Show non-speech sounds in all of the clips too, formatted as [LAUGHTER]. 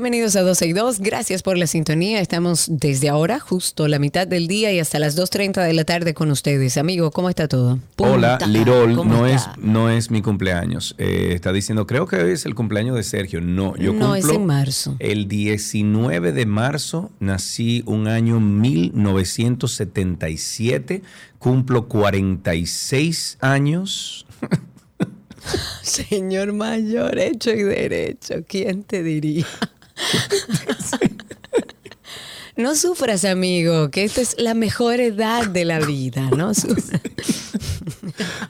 Bienvenidos a 12 y 2. Gracias por la sintonía. Estamos desde ahora, justo la mitad del día y hasta las 2.30 de la tarde con ustedes. Amigo, ¿cómo está todo? Hola, Lirol. No es, no es mi cumpleaños. Eh, está diciendo, creo que hoy es el cumpleaños de Sergio. No, yo no, es en marzo. El 19 de marzo nací un año 1977. Cumplo 46 años. [LAUGHS] Señor mayor, hecho y derecho, ¿quién te diría? No sufras, amigo, que esta es la mejor edad de la vida, ¿no?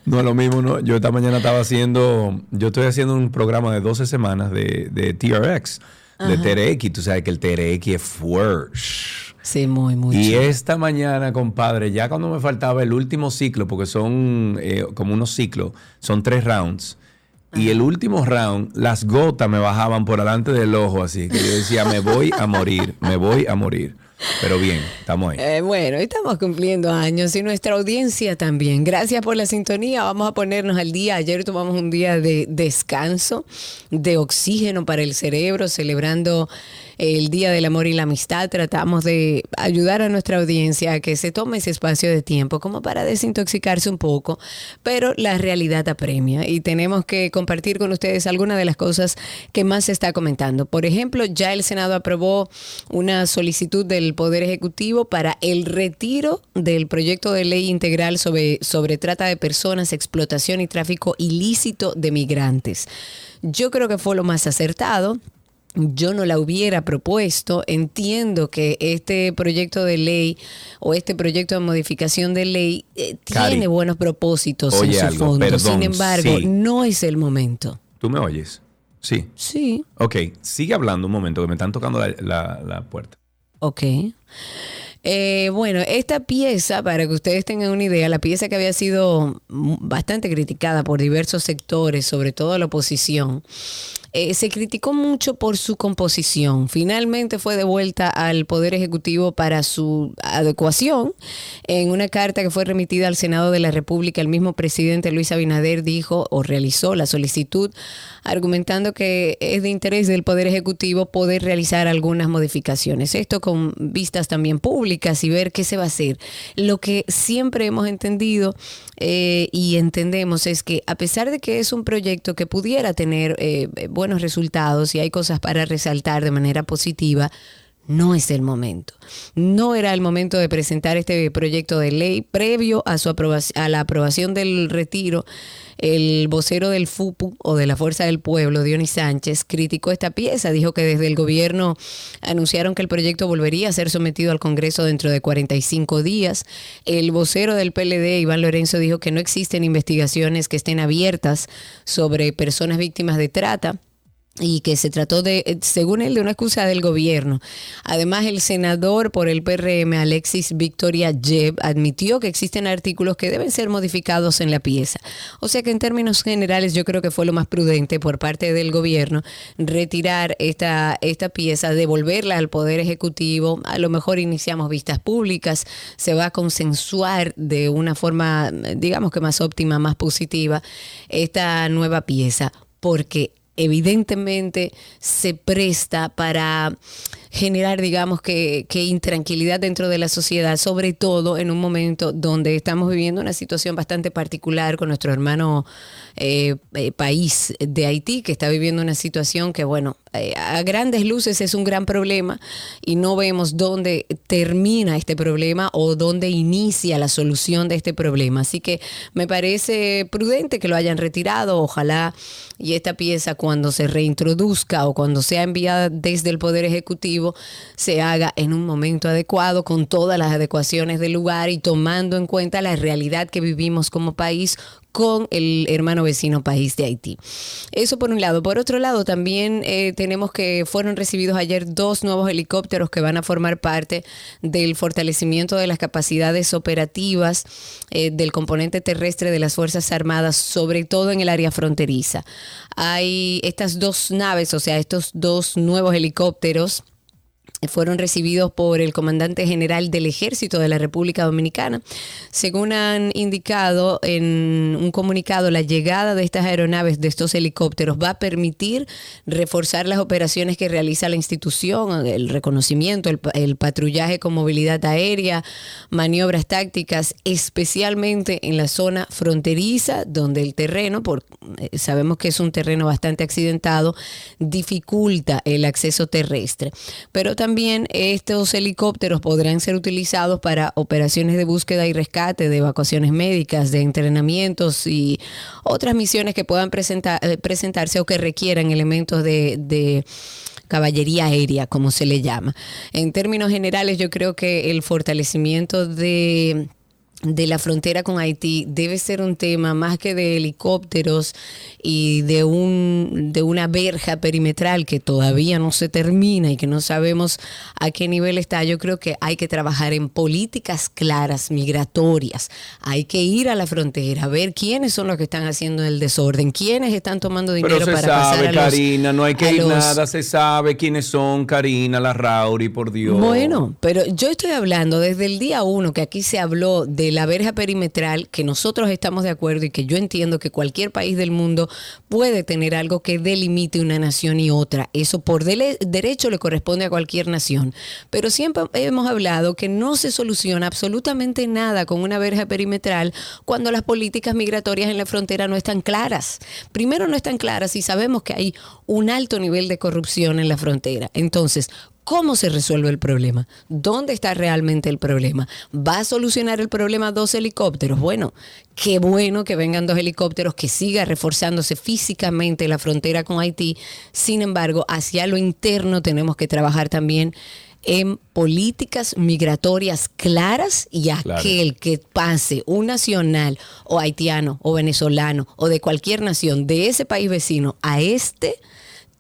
no, lo mismo, ¿no? Yo esta mañana estaba haciendo, yo estoy haciendo un programa de 12 semanas de, de TRX, de TRX, tú sabes que el TRX es fuerte. Sí, muy, muy. Y esta mañana, compadre, ya cuando me faltaba el último ciclo, porque son eh, como unos ciclos, son tres rounds. Y el último round, las gotas me bajaban por delante del ojo, así que yo decía, me voy a morir, me voy a morir. Pero bien, estamos ahí. Eh, bueno, estamos cumpliendo años y nuestra audiencia también. Gracias por la sintonía. Vamos a ponernos al día. Ayer tomamos un día de descanso, de oxígeno para el cerebro, celebrando el Día del Amor y la Amistad, tratamos de ayudar a nuestra audiencia a que se tome ese espacio de tiempo como para desintoxicarse un poco, pero la realidad apremia y tenemos que compartir con ustedes algunas de las cosas que más se está comentando. Por ejemplo, ya el Senado aprobó una solicitud del Poder Ejecutivo para el retiro del proyecto de ley integral sobre, sobre trata de personas, explotación y tráfico ilícito de migrantes. Yo creo que fue lo más acertado yo no la hubiera propuesto. Entiendo que este proyecto de ley o este proyecto de modificación de ley eh, tiene buenos propósitos en su fondo. Sin embargo, no es el momento. ¿Tú me oyes? Sí. Sí. Ok, sigue hablando un momento que me están tocando la, la puerta. Ok. Eh, bueno, esta pieza, para que ustedes tengan una idea, la pieza que había sido bastante criticada por diversos sectores, sobre todo la oposición, eh, se criticó mucho por su composición. Finalmente fue devuelta al Poder Ejecutivo para su adecuación. En una carta que fue remitida al Senado de la República, el mismo presidente Luis Abinader dijo o realizó la solicitud argumentando que es de interés del Poder Ejecutivo poder realizar algunas modificaciones. Esto con vistas también públicas y ver qué se va a hacer. Lo que siempre hemos entendido eh, y entendemos es que a pesar de que es un proyecto que pudiera tener eh, buenos resultados y hay cosas para resaltar de manera positiva, no es el momento. No era el momento de presentar este proyecto de ley previo a, su aprobación, a la aprobación del retiro. El vocero del FUPU o de la Fuerza del Pueblo, Dionis Sánchez, criticó esta pieza. Dijo que desde el gobierno anunciaron que el proyecto volvería a ser sometido al Congreso dentro de 45 días. El vocero del PLD, Iván Lorenzo, dijo que no existen investigaciones que estén abiertas sobre personas víctimas de trata y que se trató de, eh, según él, de una excusa del gobierno. Además, el senador por el PRM, Alexis Victoria Jeb, admitió que existen artículos que deben ser modificados en la pieza. O sea que en términos generales yo creo que fue lo más prudente por parte del gobierno retirar esta, esta pieza, devolverla al Poder Ejecutivo. A lo mejor iniciamos vistas públicas, se va a consensuar de una forma, digamos que más óptima, más positiva, esta nueva pieza porque evidentemente se presta para generar, digamos, que, intranquilidad dentro de la sociedad, sobre todo en un momento donde estamos viviendo una situación bastante particular con nuestro hermano eh, eh, país de Haití, que está viviendo una situación que, bueno, eh, a grandes luces es un gran problema y no vemos dónde termina este problema o dónde inicia la solución de este problema. Así que me parece prudente que lo hayan retirado, ojalá y esta pieza cuando se reintroduzca o cuando sea enviada desde el Poder Ejecutivo, se haga en un momento adecuado, con todas las adecuaciones del lugar y tomando en cuenta la realidad que vivimos como país con el hermano vecino país de Haití. Eso por un lado. Por otro lado, también eh, tenemos que fueron recibidos ayer dos nuevos helicópteros que van a formar parte del fortalecimiento de las capacidades operativas eh, del componente terrestre de las Fuerzas Armadas, sobre todo en el área fronteriza. Hay estas dos naves, o sea, estos dos nuevos helicópteros fueron recibidos por el comandante general del ejército de la República Dominicana. Según han indicado en un comunicado, la llegada de estas aeronaves, de estos helicópteros, va a permitir reforzar las operaciones que realiza la institución, el reconocimiento, el, patrullaje con movilidad aérea, maniobras tácticas, especialmente en la zona fronteriza, donde el terreno, por, eh, sabemos que es un terreno bastante accidentado, dificulta el acceso terrestre. Pero también también estos helicópteros podrán ser utilizados para operaciones de búsqueda y rescate, de evacuaciones médicas, de entrenamientos y otras misiones que puedan eh, presentarse o que requieran elementos de, de caballería aérea, como se le llama. En términos generales, yo creo que el fortalecimiento de de la frontera con Haití debe ser un tema más que de helicópteros y de un de una verja perimetral que todavía no se termina y que no sabemos a qué nivel está. Yo creo que hay que trabajar en políticas claras migratorias. Hay que ir a la frontera, ver quiénes son los que están haciendo el desorden, quiénes están tomando dinero Pero se para sabe, pasar a los, Karina, no hay que ir nada, se sabe quiénes son Karina, la Rauri, por Dios. Bueno, pero yo estoy hablando desde el día uno que aquí se habló de la verja perimetral, que nosotros estamos de acuerdo y que yo entiendo que cualquier país del mundo puede tener algo que delimite una nación y otra. Eso por derecho le corresponde a cualquier nación. Pero siempre hemos hablado que no se soluciona absolutamente nada con una verja perimetral cuando las políticas migratorias en la frontera no están claras. Primero no están claras y sabemos que hay un alto nivel de corrupción en la frontera. Entonces, ¿Cómo se resuelve el problema? ¿Dónde está realmente el problema? ¿Va a solucionar el problema dos helicópteros? Bueno, qué bueno que vengan dos helicópteros, que siga reforzándose físicamente la frontera con Haití. Sin embargo, hacia lo interno tenemos que trabajar también en políticas migratorias claras y aquel que pase un nacional o haitiano o venezolano o de cualquier nación de ese país vecino a este,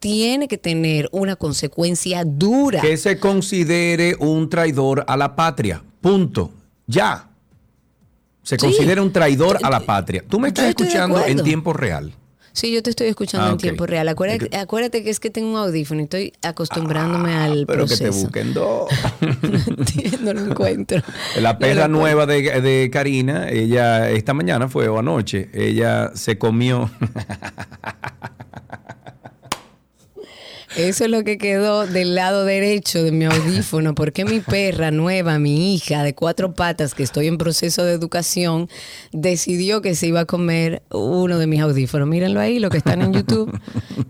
tiene que tener una consecuencia dura. Que se considere un traidor a la patria. Punto. Ya. Se considera un traidor a la patria. Tú me estás escuchando en tiempo real. Sí, yo te estoy escuchando ah, en tiempo real. Acuérdate, que es que tengo un audífono y estoy acostumbrándome ah, al pero proceso. Pero que te busquen dos. [LAUGHS] no, lo encuentro. [LAUGHS] La perra nueva de, de, Karina, ella esta mañana fue o anoche, ella se comió [LAUGHS] Eso es lo que quedó del lado derecho de mi audífono, porque mi perra nueva, mi hija de cuatro patas, que estoy en proceso de educación, decidió que se iba a comer uno de mis audífonos. Mírenlo ahí, lo que están en YouTube.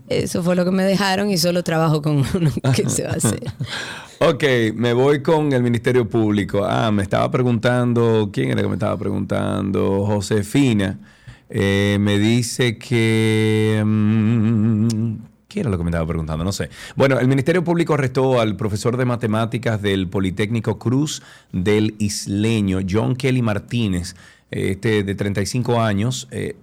Eso fue lo que me dejaron y solo trabajo con uno. [LAUGHS] ¿Qué se va a hacer? Ok, me voy con el Ministerio Público. Ah, me estaba preguntando, ¿quién era que me estaba preguntando? Josefina. Eh, me dice que... Mm, ¿Qué era lo que me estaba preguntando? No sé. Bueno, el Ministerio Público arrestó al profesor de matemáticas del Politécnico Cruz del Isleño, John Kelly Martínez, este de 35 años. Eh,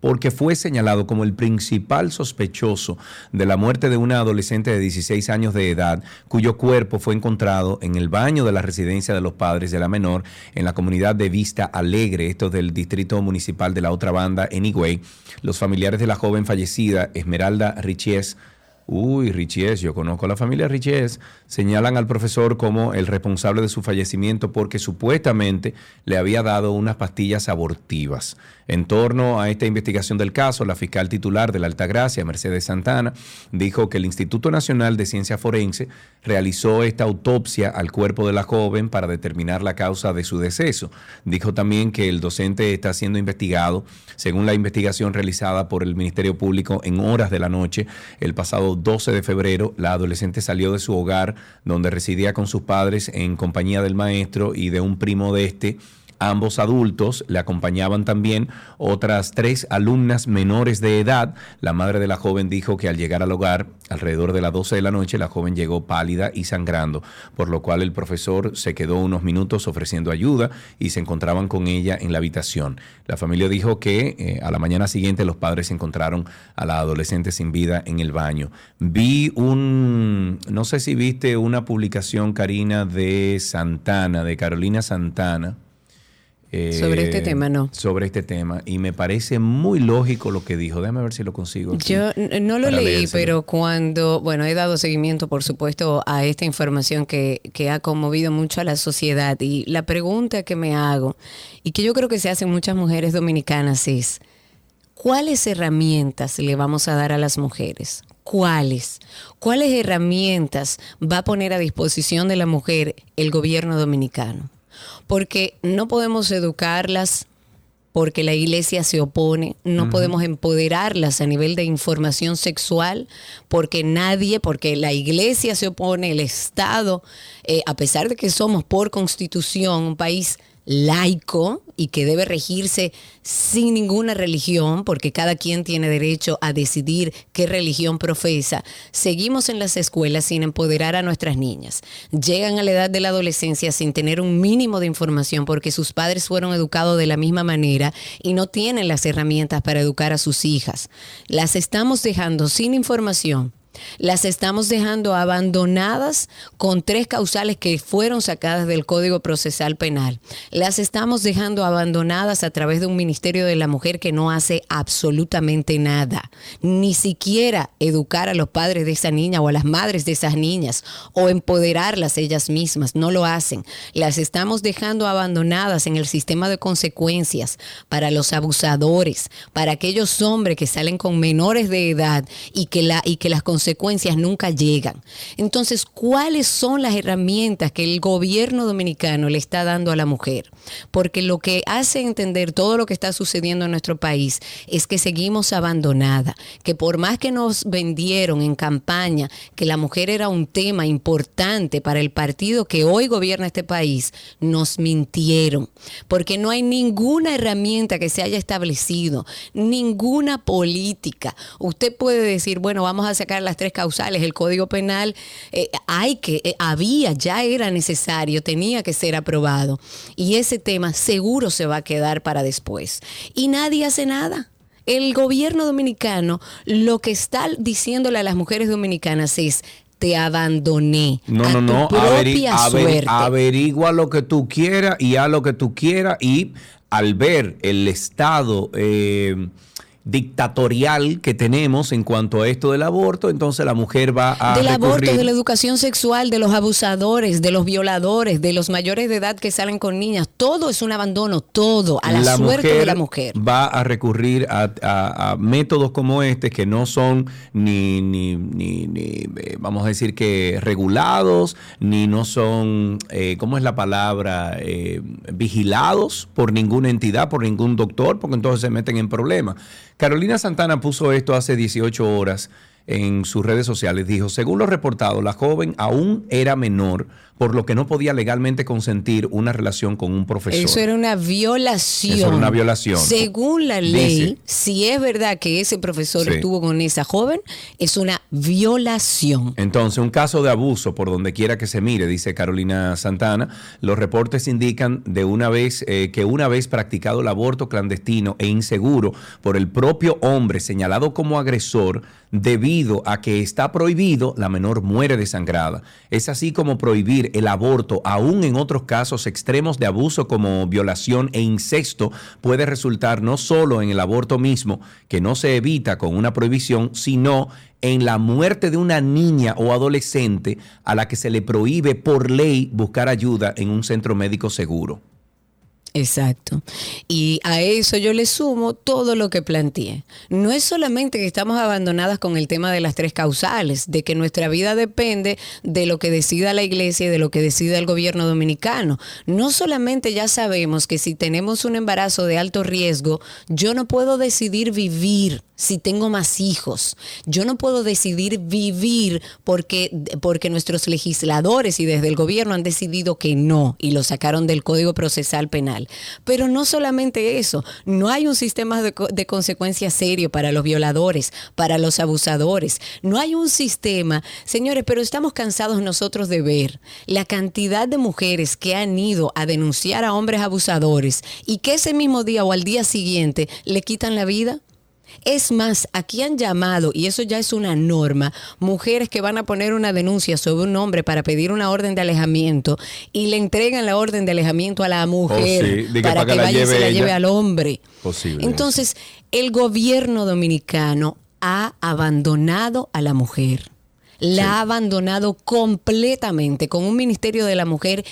porque fue señalado como el principal sospechoso de la muerte de una adolescente de 16 años de edad, cuyo cuerpo fue encontrado en el baño de la residencia de los padres de la menor en la comunidad de Vista Alegre, esto del distrito municipal de la otra banda en Higüey. Los familiares de la joven fallecida, Esmeralda Richies, Uy, Richies, yo conozco a la familia Richies, señalan al profesor como el responsable de su fallecimiento porque supuestamente le había dado unas pastillas abortivas. En torno a esta investigación del caso, la fiscal titular de la Altagracia, Mercedes Santana, dijo que el Instituto Nacional de Ciencia Forense realizó esta autopsia al cuerpo de la joven para determinar la causa de su deceso. Dijo también que el docente está siendo investigado, según la investigación realizada por el Ministerio Público en horas de la noche. El pasado 12 de febrero, la adolescente salió de su hogar, donde residía con sus padres en compañía del maestro y de un primo de este ambos adultos, le acompañaban también otras tres alumnas menores de edad. La madre de la joven dijo que al llegar al hogar, alrededor de las 12 de la noche, la joven llegó pálida y sangrando, por lo cual el profesor se quedó unos minutos ofreciendo ayuda y se encontraban con ella en la habitación. La familia dijo que eh, a la mañana siguiente los padres encontraron a la adolescente sin vida en el baño. Vi un, no sé si viste una publicación, Karina, de Santana, de Carolina Santana sobre este tema, no. Sobre este tema. Y me parece muy lógico lo que dijo. Déjame ver si lo consigo. Yo no lo leí, pero cuando, bueno, he dado seguimiento, por supuesto, a esta información que, que ha conmovido mucho a la sociedad. Y la pregunta que me hago, y que yo creo que se hacen muchas mujeres dominicanas, es, ¿cuáles herramientas le vamos a dar a las mujeres? ¿Cuáles? ¿Cuáles herramientas va a poner a disposición de la mujer el gobierno dominicano? Porque no podemos educarlas porque la iglesia se opone, no podemos empoderarlas a nivel de información sexual, porque nadie, porque la iglesia se opone, el Estado, eh, a pesar de que somos por constitución un país laico y que debe regirse sin ninguna religión, porque cada quien tiene derecho a decidir qué religión profesa, seguimos en las escuelas sin empoderar a nuestras niñas. Llegan a la edad de la adolescencia sin tener un mínimo de información porque sus padres fueron educados de la misma manera y no tienen las herramientas para educar a sus hijas. Las estamos dejando sin información las estamos dejando abandonadas con tres causales que fueron sacadas del Código Procesal Penal. Las estamos dejando abandonadas a través de un Ministerio de la Mujer que no hace absolutamente nada. Ni siquiera educar a los padres de esa niña o a las madres de esas niñas o empoderarlas ellas mismas. No lo hacen. Las estamos dejando abandonadas en el sistema de consecuencias para los abusadores, para aquellos hombres que salen con menores de edad y que, la, y que las consecuencias consecuencias nunca llegan. Entonces, ¿cuáles son las herramientas que el gobierno dominicano le está dando a la mujer? Porque lo que hace entender todo lo que está sucediendo en nuestro país es que seguimos abandonada, que por más que nos vendieron en campaña que la mujer era un tema importante para el partido que hoy gobierna este país, nos mintieron, porque no hay ninguna herramienta que se haya establecido, ninguna política. Usted puede decir, bueno, vamos a sacar las tres causales, el Código Penal, eh, hay que, eh, había, ya era necesario, tenía que ser aprobado. Y ese tema seguro se va a quedar para después. Y nadie hace nada. El gobierno dominicano lo que está diciéndole a las mujeres dominicanas es, te abandoné. No, no, no. averigua lo que tú quieras y haz lo que tú quieras. Y al ver el Estado eh, dictatorial que tenemos en cuanto a esto del aborto, entonces la mujer va a... Del aborto, de la educación sexual, de los abusadores, de los violadores, de los mayores de edad que salen con niñas, todo es un abandono, todo, a la, suerte de la mujer. Va a recurrir a, métodos como este que no son ni, ni, ni, eh, vamos a decir que regulados, ni no son, eh, ¿cómo es la palabra? Eh, vigilados por ninguna entidad, por ningún doctor, porque entonces se meten en problemas. Carolina Santana puso esto hace 18 horas en sus redes sociales. Dijo, según lo reportado, la joven aún era menor por lo que no podía legalmente consentir una relación con un profesor. Eso era una violación. Eso era una violación. Según la ley, si es verdad que ese profesor estuvo con esa joven, es una violación. Entonces, un caso de abuso por donde quiera que se mire, dice Carolina Santana, los reportes indican de una vez eh, que una vez practicado el aborto clandestino e inseguro por el propio hombre señalado como agresor, debido a que está prohibido, la menor muere desangrada. Es así como prohibir el aborto, aún en otros casos extremos de abuso como violación e incesto, puede resultar no solo en el aborto mismo, que no se evita con una prohibición, sino en la muerte de una niña o adolescente a la que se le prohíbe por ley buscar ayuda en un centro médico seguro. Exacto. Y a eso yo le sumo todo lo que planteé. No es solamente que estamos abandonadas con el tema de las tres causales, de que nuestra vida depende de lo que decida la iglesia y de lo que decida el gobierno dominicano. No solamente ya sabemos que si tenemos un embarazo de alto riesgo, yo no puedo decidir vivir si tengo más hijos. Yo no puedo decidir vivir porque, porque nuestros legisladores y desde el gobierno han decidido que no y lo sacaron del Código Procesal Penal. Pero no solamente eso, no hay un sistema de, de consecuencias serio para los violadores, para los abusadores. No hay un sistema, señores, pero estamos cansados nosotros de ver la cantidad de mujeres que han ido a denunciar a hombres abusadores y que ese mismo día o al día siguiente le quitan la vida Es más, aquí han llamado, y eso ya es una norma, mujeres que van a poner una denuncia sobre un hombre para pedir una orden de alejamiento y le entregan la orden de alejamiento a la mujer Oh, para, que, vaya y se la lleve al hombre. Posible Entonces, el gobierno dominicano ha abandonado a la mujer. La ha abandonado completamente, con un Ministerio de la Mujer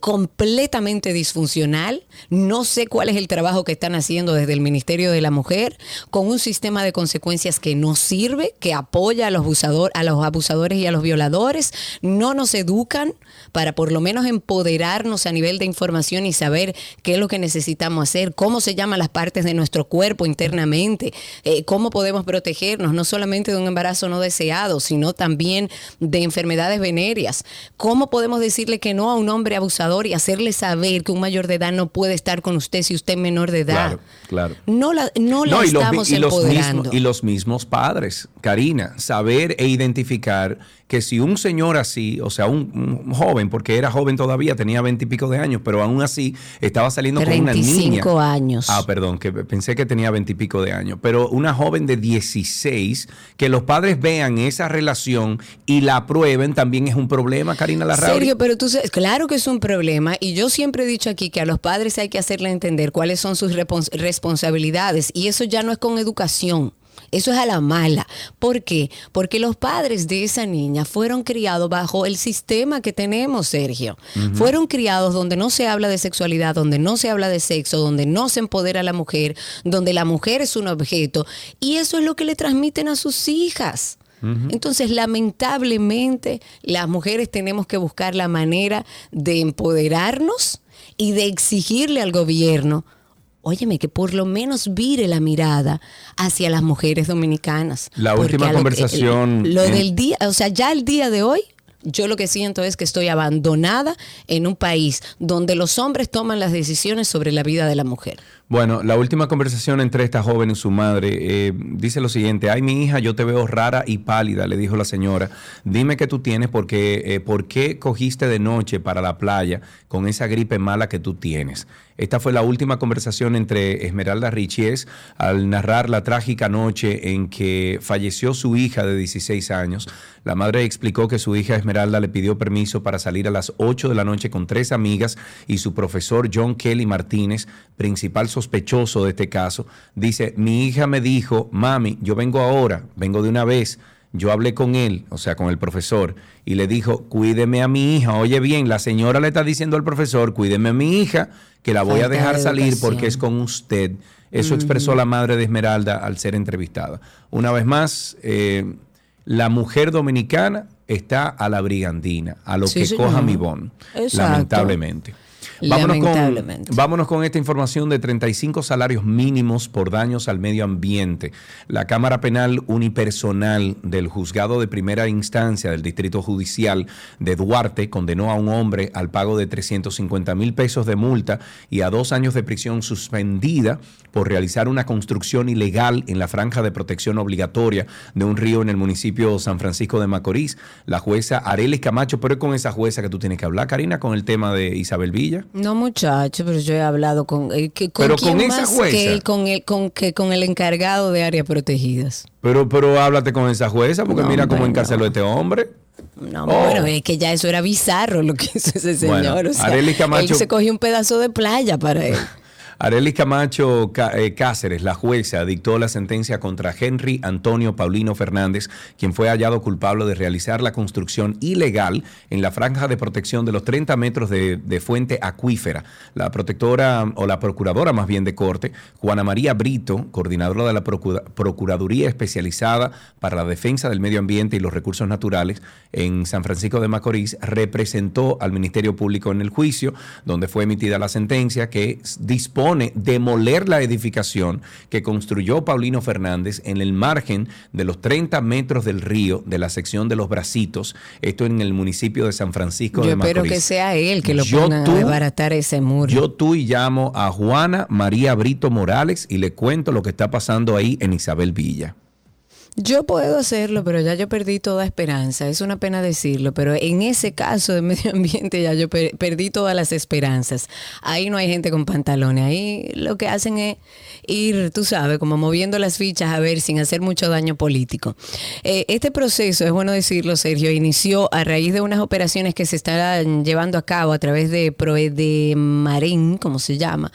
completamente disfuncional. No sé cuál es el trabajo que están haciendo desde el Ministerio de la Mujer, con un sistema de consecuencias que no sirve, que apoya a los, abusador, a los abusadores y a los violadores. No nos educan para por lo menos empoderarnos a nivel de información y saber qué es lo que necesitamos hacer, cómo se llaman las partes de nuestro cuerpo internamente, eh, cómo podemos protegernos, no solamente de un embarazo no deseado, sino también de enfermedades venéreas. ¿Cómo podemos decirle que no a un hombre abusador y hacerle saber que un mayor de edad no puede estar con usted si usted es menor de edad? Claro, claro. No la, no la los, estamos y los empoderando. mismos- y los mismos padres, Karina, saber e identificar que si un señor así, o sea, un, un joven, porque era joven todavía, tenía veintipico de años, pero aún así estaba saliendo con una niña. 35 años. Ah, perdón, que pensé que tenía veintipico de años, pero una joven de 16, que los padres vean esa relación y la aprueben, también es un problema, Karina Larrauri. Sergio, pero tú sabes, claro que es un problema y yo siempre he dicho aquí que a los padres hay que hacerle entender cuáles son sus responsabilidades y eso ya no es con educación. Eso es a la mala. ¿Por qué? Porque los padres de esa niña fueron criados bajo el sistema que tenemos, Sergio. Fueron criados donde no se habla de sexualidad, donde no se habla de sexo, donde no se empodera a la mujer, donde la mujer es un objeto. Y eso es lo que le transmiten a sus hijas. Entonces, lamentablemente, las mujeres tenemos que buscar la manera de empoderarnos y de exigirle al gobierno, óyeme, que por lo menos vire la mirada hacia las mujeres dominicanas. La última lo conversación Lo en- del día, o sea, ya el día de hoy, yo lo que siento es que estoy abandonada en un país donde los hombres toman las decisiones sobre la vida de la mujer. Bueno, la última conversación entre esta joven y su madre eh, dice lo siguiente, ay mi hija, yo te veo rara y pálida, le dijo la señora, dime qué tú tienes porque eh, por qué cogiste de noche para la playa con esa gripe mala que tú tienes. Esta fue la última conversación entre Esmeralda Richies al narrar la trágica noche en que falleció su hija de 16 años. La madre explicó que su hija Esmeralda le pidió permiso para salir a las 8 de la noche con tres amigas y su profesor John Kelly Martínez, principal sospechoso de este caso, dice, mi hija me dijo, mami, yo vengo ahora, vengo de una vez. Yo hablé con él, o sea, con el profesor, y le dijo, cuídeme a mi hija. Oye bien, la señora le está diciendo al profesor, cuídeme a mi hija, que la voy a de dejar salir porque es con usted. Eso expresó la madre de Esmeralda al ser entrevistada. Una vez más, eh, la mujer dominicana está a la brigandina, a lo Sí, que señor. coja mi bon, lamentablemente. Vámonos con, Lamentablemente. vámonos con esta información de 35 salarios mínimos por daños al medio ambiente. La Cámara Penal Unipersonal del Juzgado de Primera Instancia del Distrito Judicial de Duarte condenó a un hombre al pago de 350 mil pesos de multa y a dos años de prisión suspendida por realizar una construcción ilegal en la franja de protección obligatoria de un río en el municipio San Francisco de Macorís. La jueza Arelis Camacho, pero es con esa jueza que tú tienes que hablar, Karina, con el tema de Isabel Villa. No, muchacho, pero yo he hablado con, eh, que- con Pero quién con esa más jueza. que el- con el con que con el encargado de áreas protegidas. Pero, pero háblate con esa jueza, porque No, mira cómo encarceló no. este hombre. No, Oh. bueno, es que ya eso era bizarro lo que hizo ese señor. Bueno, o sea, él se cogió un pedazo de playa para él. [LAUGHS] Arelis Camacho eh, Cáceres, la jueza, dictó la sentencia contra Henry Antonio Paulino Fernández, quien fue hallado culpable de realizar la construcción ilegal en la franja de protección de los 30 metros de, fuente acuífera. La protectora o la procuradora más bien de corte, Juana María Brito, coordinadora de la Procura- Procuraduría Especializada para la Defensa del Medio Ambiente y los Recursos Naturales en San Francisco de Macorís, representó al Ministerio Público en el juicio, donde fue emitida la sentencia que s- demoler la edificación que construyó Paulino Fernández en el margen de los 30 metros del río de la sección de los Bracitos, esto en el municipio de San Francisco Yo de Macorís. espero que sea él que lo Yo pongan tú- a desbaratar ese muro. Yo tú y llamo a Juana María Brito Morales y le cuento lo que está pasando ahí en Isabel Villa. Yo puedo hacerlo, pero ya yo perdí toda esperanza. Es una pena decirlo, pero en ese caso de [LAUGHS] medio ambiente ya yo perdí todas las esperanzas. Ahí no hay gente con pantalones. Ahí lo que hacen es ir, tú sabes, como moviendo las fichas a ver sin hacer mucho daño político. Eh, este proceso, es bueno decirlo, Sergio, inició a raíz de unas operaciones que se están llevando a cabo a través de Proe de Marín, como se llama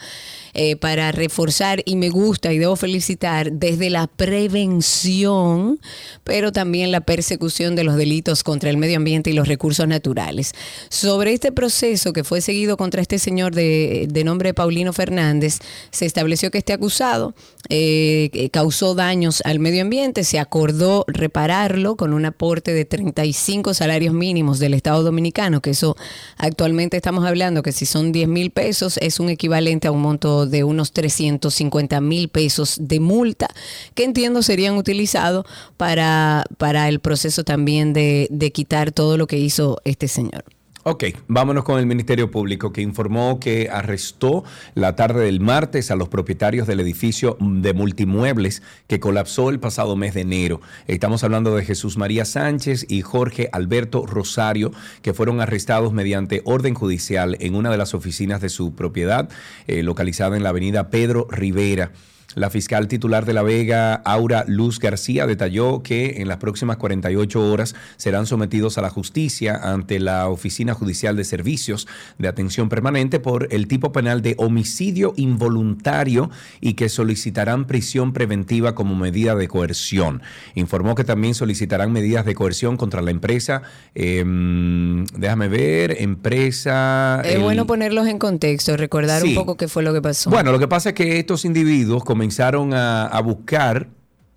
eh, para reforzar y me gusta y debo felicitar desde la prevención, pero también la persecución de los delitos contra el medio ambiente y los recursos naturales. Sobre este proceso que fue seguido contra este señor de, nombre Paulino Fernández, se estableció que este acusado eh, causó daños al medio ambiente, se acordó repararlo con un aporte de 35 salarios mínimos del Estado Dominicano, que eso actualmente estamos hablando que si son 10 mil pesos es un equivalente a un monto de unos 350 mil pesos de multa que entiendo serían utilizados para, para el proceso también de, de quitar todo lo que hizo este señor. Ok, vámonos con el Ministerio Público que informó que arrestó la tarde del martes a los propietarios del edificio de multimuebles que colapsó el pasado mes de enero. Estamos hablando de Jesús María Sánchez y Jorge Alberto Rosario, que fueron arrestados mediante orden judicial en una de las oficinas de su propiedad, eh, localizada en la avenida Pedro Rivera. La fiscal titular de La Vega, Aura Luz García, detalló que en las próximas 48 horas serán sometidos a la justicia ante la Oficina Judicial de Servicios de Atención Permanente por el tipo penal de homicidio involuntario y que solicitarán prisión preventiva como medida de coerción. Informó que también solicitarán medidas de coerción contra la empresa. Em, déjame ver, empresa... Es bueno ponerlos en contexto, recordar un poco qué fue lo que pasó. Bueno, lo que pasa es que estos individuos comenzaron a, buscar,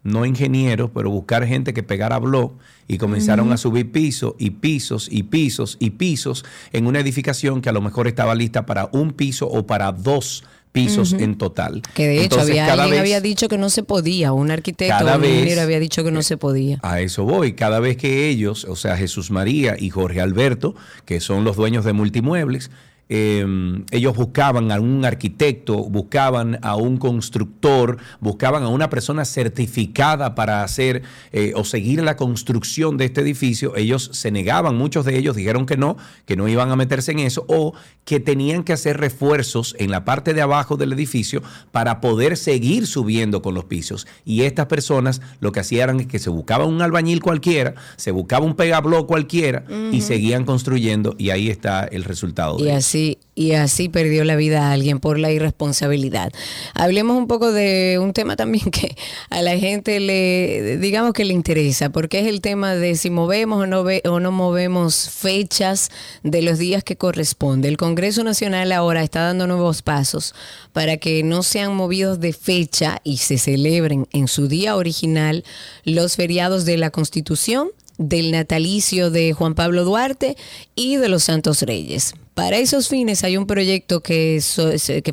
no ingenieros, pero buscar gente que pegara blog y comenzaron a subir pisos y pisos y pisos y pisos en una edificación que a lo mejor estaba lista para un piso o para dos pisos en total. Que de hecho había, alguien había dicho que no se podía, un arquitecto o un ingeniero había dicho que no se podía. A eso voy, cada vez que ellos, o sea, Jesús María y Jorge Alberto, que son los dueños de multimuebles, Em, ellos buscaban a un arquitecto, buscaban a un constructor, buscaban a una persona certificada para hacer eh, o seguir la construcción de este edificio. Ellos se negaban, muchos de ellos dijeron que no, que no iban a meterse en eso o que tenían que hacer refuerzos en la parte de abajo del edificio para poder seguir subiendo con los pisos. Y estas personas lo que hacían es que se buscaban un albañil cualquiera, se buscaba un pegablo cualquiera y seguían construyendo y ahí está el resultado. Y así y así perdió la vida a alguien por la irresponsabilidad. Hablemos un poco de un tema también [LAUGHS] que a la gente le, digamos que le interesa, porque es el tema de si movemos o no, o no movemos fechas de los días que corresponde. El Congreso Nacional ahora está dando nuevos pasos para que no sean movidos de fecha y se celebren en su día original los feriados de la Constitución, del natalicio de Juan Pablo Duarte y de los Santos Reyes. Para esos fines hay un proyecto que,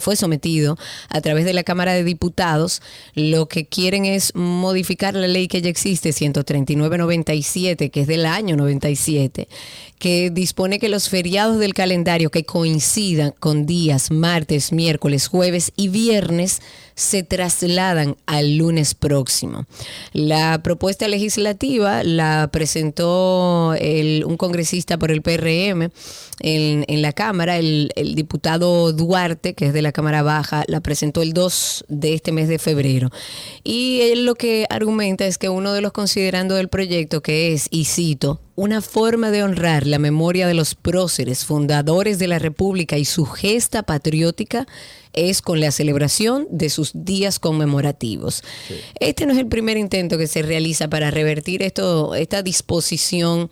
fue sometido a través de la Cámara de Diputados. Lo que quieren es modificar la ley que ya existe, 139.97, que es del año 97, que dispone que los feriados del calendario que coincidan con días martes, miércoles, jueves y viernes se trasladan al lunes próximo. La propuesta legislativa la presentó un congresista por el PRM en, en la Cámara, el, el, diputado Duarte, que es de la Cámara Baja, la presentó el 2 de este mes de febrero. Y él lo que argumenta es que uno de los considerando del proyecto, que es, y cito, una forma de honrar la memoria de los próceres, fundadores de la República y su gesta patriótica es con la celebración de sus días conmemorativos. Este no es el primer intento que se realiza para revertir esto, esta disposición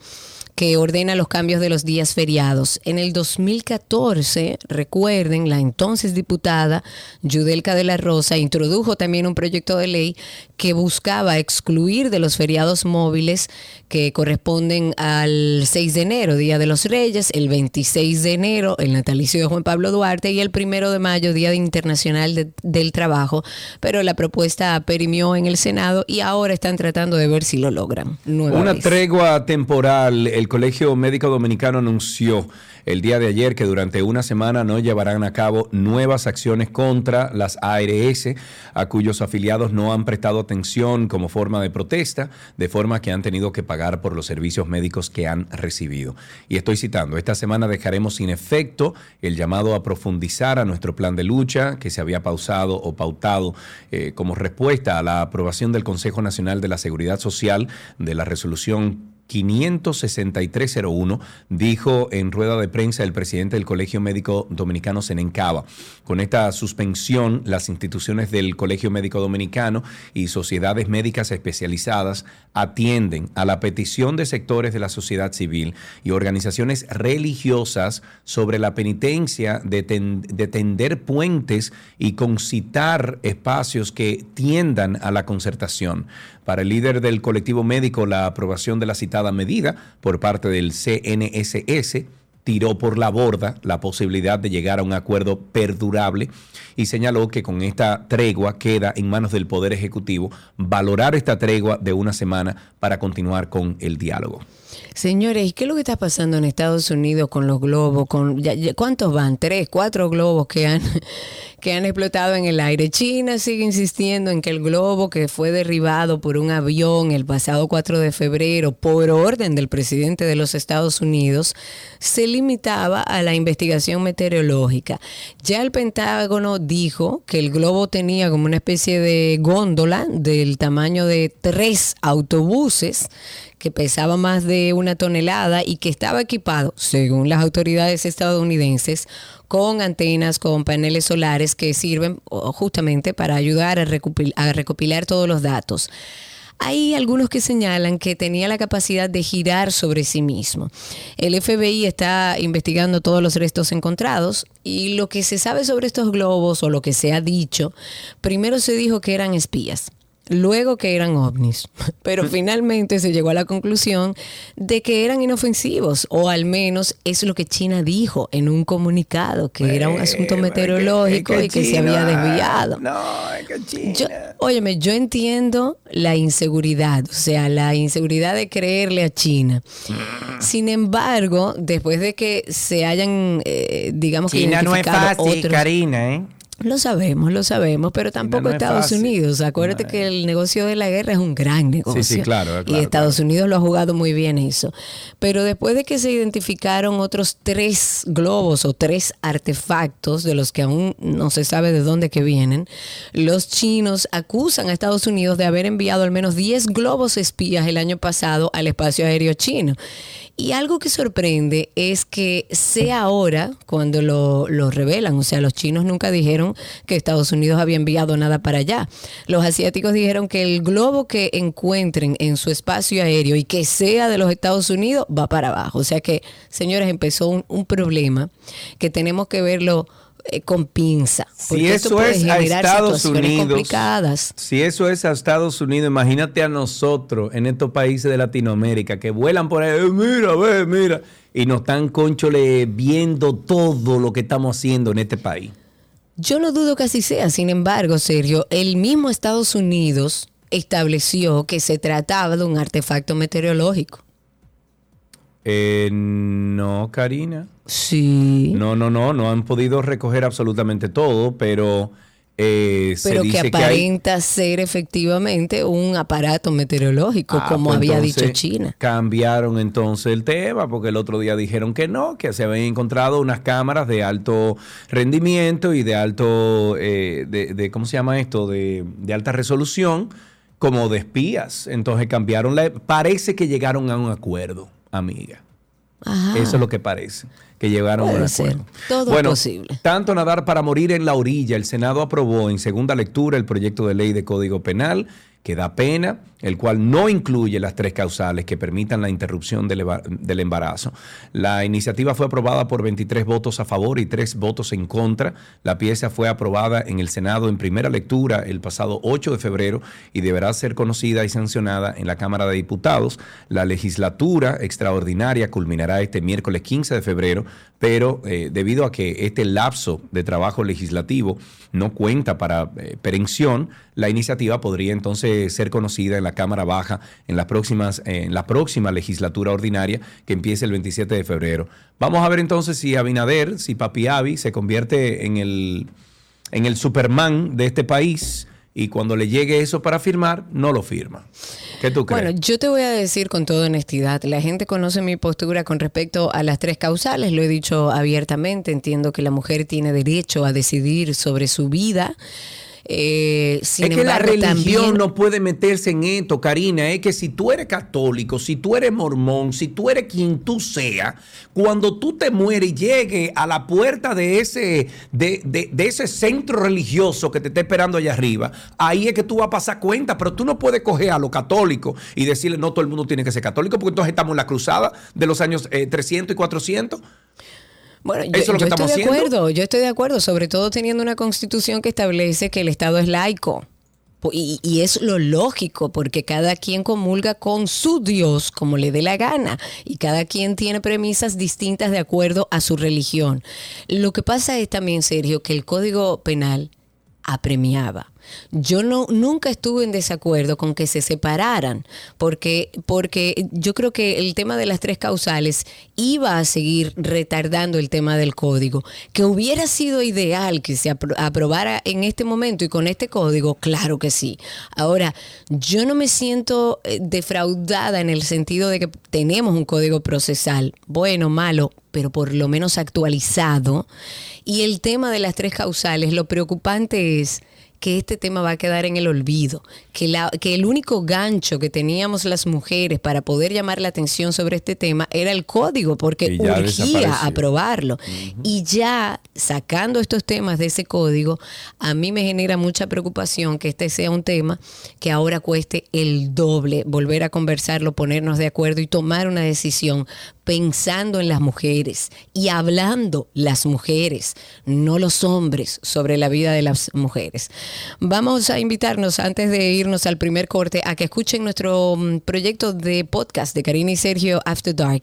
que ordena los cambios de los días feriados. En el 2014, recuerden, la entonces diputada Yudelka de la Rosa introdujo también un proyecto de ley que buscaba excluir de los feriados móviles que corresponden al 6 de enero, Día de los Reyes, el 26 de enero, el natalicio de Juan Pablo Duarte y el 1 de mayo, Día Internacional del Trabajo. Pero la propuesta perimió en el Senado y ahora están tratando de ver si lo logran. Una tregua temporal el Colegio Médico Dominicano anunció el día de ayer que durante una semana no llevarán a cabo nuevas acciones contra las ARS, a cuyos afiliados no han prestado atención como forma de protesta, de forma que han tenido que pagar por los servicios médicos que han recibido. Y estoy citando, esta semana dejaremos sin efecto el llamado a profundizar a nuestro plan de lucha que se había pausado o pautado eh, como respuesta a la aprobación del Consejo Nacional de la Seguridad Social de la resolución 56301, dijo en rueda de prensa el presidente del Colegio Médico Dominicano, Senencaba. Con esta suspensión, las instituciones del Colegio Médico Dominicano y sociedades médicas especializadas atienden a la petición de sectores de la sociedad civil y organizaciones religiosas sobre la penitencia de, de tender puentes y concitar espacios que tiendan a la concertación. Para el líder del colectivo médico, la aprobación de la citada medida por parte del CNSS tiró por la borda la posibilidad de llegar a un acuerdo perdurable y señaló que con esta tregua queda en manos del Poder Ejecutivo valorar esta tregua de una semana para continuar con el diálogo. Señores, ¿y qué es lo que está pasando en Estados Unidos con los globos? ¿Cuántos van? ¿Tres, cuatro globos que han, que han explotado en el aire? China sigue insistiendo en que el globo que fue derribado por un avión el pasado 4 de febrero por orden del presidente de los Estados Unidos se limitaba a la investigación meteorológica. Ya el Pentágono dijo que el globo tenía como una especie de góndola del tamaño de tres autobuses que pesaba más de una tonelada y que estaba equipado, según las autoridades estadounidenses, con antenas, con paneles solares que sirven justamente para ayudar a recopilar, todos los datos. Hay algunos que señalan que tenía la capacidad de girar sobre sí mismo. El FBI está investigando todos los restos encontrados y lo que se sabe sobre estos globos o lo que se ha dicho, primero se dijo que eran espías luego que eran ovnis, [LAUGHS] pero finalmente se llegó a la conclusión de que eran inofensivos, o al menos es lo que China dijo en un comunicado, que era un asunto meteorológico y que se había desviado. No, es que China. Yo, óyeme, yo entiendo la inseguridad, o sea, la inseguridad de creerle a China. Mm. Sin embargo, después de que se hayan, eh, digamos que China no es fácil, Karina, ¿eh? Lo sabemos, lo sabemos, pero tampoco Estados Unidos. Acuérdate que el negocio de la guerra es un gran negocio. Sí, sí, claro. y Estados Unidos lo ha jugado muy bien eso. Pero después de que se identificaron otros tres globos o tres artefactos de los que aún no se sabe de dónde que vienen, los chinos acusan a Estados Unidos de haber enviado al menos 10 globos espías el año pasado al espacio aéreo chino. Y algo que sorprende es que sea ahora cuando lo, lo, revelan, o sea, los chinos nunca dijeron que Estados Unidos había enviado nada para allá. Los asiáticos dijeron que el globo que encuentren en su espacio aéreo y que sea de los Estados Unidos va para abajo. O sea que, señores, empezó un, un problema que tenemos que verlo eh, con pinza. Si eso es a Estados Unidos, si eso es a Estados Unidos, imagínate a nosotros en estos países de Latinoamérica que vuelan por ahí, eh, mira, ve, mira, y nos están conchole viendo todo lo que estamos haciendo en este país. Yo no dudo que así sea, sin embargo, Sergio, el mismo Estados Unidos estableció que se trataba de un artefacto meteorológico. Eh, no, Karina. Sí. No, no, no, no han podido recoger absolutamente todo, pero... Eh, pero que aparenta ser efectivamente un aparato meteorológico, ah, como pues había dicho China. Cambiaron entonces el tema, porque el otro día dijeron que no, que se habían encontrado unas cámaras de alto rendimiento y de alto, eh, de, ¿cómo se llama esto? De, de alta resolución, como de espías. Entonces cambiaron la... Parece que llegaron a un acuerdo amiga. Eso es lo que parece, que llegaron a un acuerdo. Todo bueno, posible. Tanto nadar para morir en la orilla, el Senado aprobó en segunda lectura el proyecto de ley de Código Penal que da pena, el cual no incluye las tres causales que permitan la interrupción del, embarazo. La iniciativa fue aprobada por 23 votos a favor y 3 votos en contra. La pieza fue aprobada en el Senado en primera lectura el pasado 8 de febrero y deberá ser conocida y sancionada en la Cámara de Diputados. La legislatura extraordinaria culminará este miércoles 15 de febrero, pero eh, debido a que este lapso de trabajo legislativo no cuenta para eh, perención, la iniciativa podría entonces ser conocida en la Cámara Baja en, las próximas, en la próxima legislatura ordinaria que empiece el 27 de febrero. Vamos a ver entonces si Abinader, si Papi Abi se convierte en el, en el Superman de este país y cuando le llegue eso para firmar, no lo firma. ¿Qué tú crees? Bueno, yo te voy a decir con toda honestidad, la gente conoce mi postura con respecto a las tres causales, lo he dicho abiertamente, entiendo que la mujer tiene derecho a decidir sobre su vida. Eh, es que la religión no puede meterse en esto, Karina. Es que si tú eres católico, si tú eres mormón, si tú eres quien tú seas, cuando tú te mueres y llegues a la puerta de ese, de, ese centro religioso que te está esperando allá arriba, ahí es que tú vas a pasar cuenta. Pero tú no puedes coger a los católicos y decirle no todo el mundo tiene que ser católico, porque entonces estamos en la cruzada de los años 300 eh, y 400. Bueno, yo, estoy de acuerdo, yo estoy de acuerdo, sobre todo teniendo una constitución que establece que el Estado es laico. Y, y, es lo lógico, porque cada quien comulga con su Dios como le dé la gana, y cada quien tiene premisas distintas de acuerdo a su religión. Lo que pasa es también, Sergio, que el Código Penal apremiaba. Yo no, nunca estuve en desacuerdo con que se separaran, porque, porque yo creo que el tema de las tres causales iba a seguir retardando el tema del código. Que hubiera sido ideal que se aprobara en este momento y con este código, claro que sí. Ahora, yo no me siento eh, defraudada en el sentido de que tenemos un código procesal, bueno, malo, pero por lo menos actualizado. Y el tema de las tres causales, lo preocupante es que este tema va a quedar en el olvido, que, la, que el único gancho que teníamos las mujeres para poder llamar la atención sobre este tema era el código, porque urgía aprobarlo. Y ya sacando estos temas de ese código, a mí me genera mucha preocupación que este sea un tema que ahora cueste el doble, volver a conversarlo, ponernos de acuerdo y tomar una decisión pensando en las mujeres y hablando las mujeres, no los hombres, sobre la vida de las mujeres. Vamos a invitarnos, antes de irnos al primer corte, a que escuchen nuestro mm, proyecto de podcast de Karina y Sergio After Dark.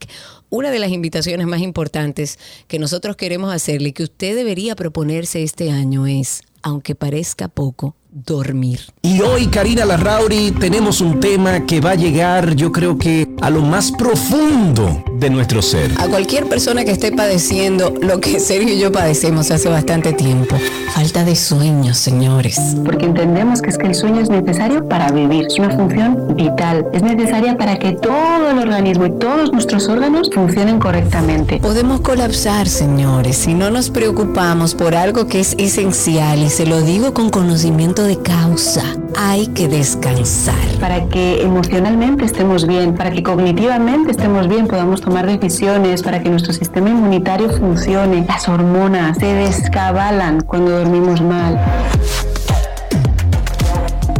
Una de las invitaciones más importantes que nosotros queremos hacerle que usted debería proponerse este año es, aunque parezca poco, dormir. Y hoy, Karina Larrauri, tenemos un tema que va a llegar, yo creo que a lo más profundo de nuestro ser. A cualquier persona que esté padeciendo lo que Sergio y yo padecemos hace bastante tiempo. Falta de sueño, señores. Porque entendemos que es que el sueño es necesario para vivir. Es una función vital. Es necesaria para que todo el organismo y todos nuestros órganos funcionen correctamente. Podemos colapsar, señores, si no nos preocupamos por algo que es esencial y se lo digo con conocimiento de causa. Hay que descansar. Para que emocionalmente estemos bien, para que cognitivamente estemos bien, podamos tomar decisiones, para que nuestro sistema inmunitario funcione. Las hormonas se descabalan cuando dormimos mal.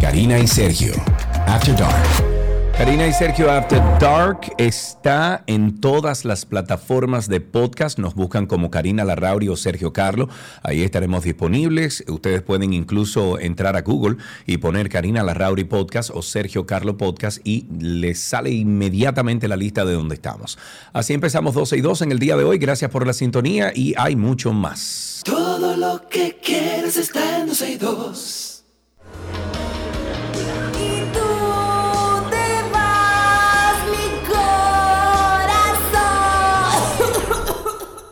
Karina y Sergio, After Dark. Karina y Sergio After Dark está en todas las plataformas de podcast. Nos buscan como Karina Larrauri o Sergio Carlo. Ahí estaremos disponibles. Ustedes pueden incluso entrar a Google y poner Karina Larrauri Podcast o Sergio Carlo Podcast y les sale inmediatamente la lista de donde estamos. Así empezamos 12 y 2 en el día de hoy. Gracias por la sintonía y hay mucho más. Todo lo que quieres está en 12 y 2.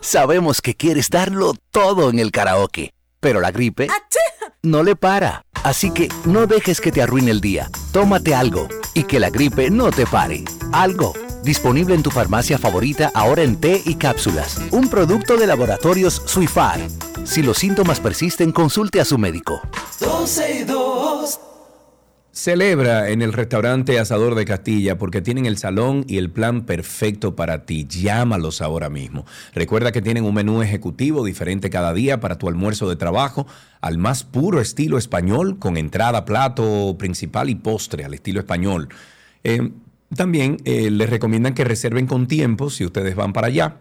Sabemos que quieres darlo todo en el karaoke, pero la gripe no le para. Así que no dejes que te arruine el día. Tómate algo y que la gripe no te pare. Algo. Disponible en tu farmacia favorita ahora en té y cápsulas. Un producto de laboratorios Suifar. Si los síntomas persisten, consulte a su médico. 12 y 2. Celebra en el restaurante Asador de Castilla porque tienen el salón y el plan perfecto para ti. Llámalos ahora mismo. Recuerda que tienen un menú ejecutivo diferente cada día para tu almuerzo de trabajo al más puro estilo español con entrada, plato principal y postre al estilo español. Eh, también eh, les recomiendan que reserven con tiempo si ustedes van para allá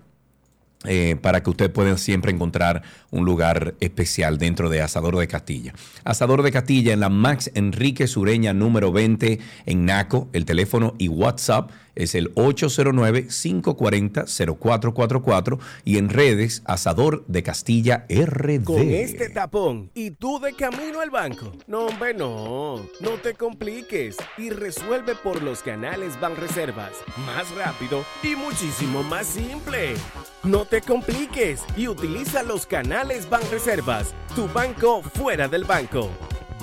eh, para que usted pueda siempre encontrar un lugar especial dentro de Asador de Castilla. Asador de Castilla en la Max Enrique Sureña número 20 en Naco, el teléfono y WhatsApp Es el 809-540-0444 y en redes Asador de Castilla RD. Con este tapón y tú de camino al banco. No, hombre, no. No te compliques y resuelve por los canales Banreservas. Más rápido y muchísimo más simple. No te compliques y utiliza los canales Banreservas. Tu banco fuera del banco.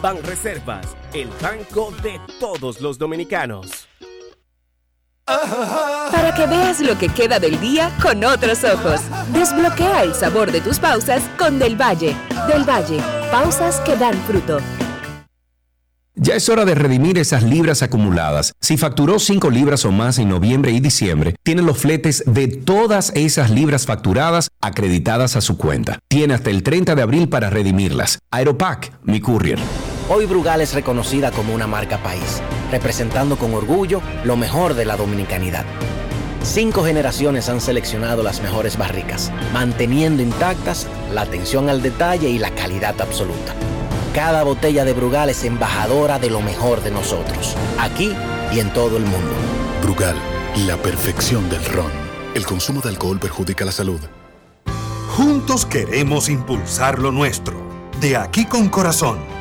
Banreservas, el banco de todos los dominicanos. Para que veas lo que queda del día con otros ojos. Desbloquea el sabor de tus pausas con Del Valle. Del Valle, pausas que dan fruto. Ya es hora de redimir esas libras acumuladas. Si facturó 5 libras o más en noviembre y diciembre, tiene los fletes de todas esas libras facturadas acreditadas a su cuenta. Tiene hasta el 30 de abril para redimirlas. Aeropack, mi courier. Hoy Brugal es reconocida como una marca país, representando con orgullo lo mejor de la dominicanidad. Cinco generaciones han seleccionado las mejores barricas, manteniendo intactas la atención al detalle y la calidad absoluta. Cada botella de Brugal es embajadora de lo mejor de nosotros, aquí y en todo el mundo. Brugal, la perfección del ron. El consumo de alcohol perjudica la salud. Juntos queremos impulsar lo nuestro. De aquí con corazón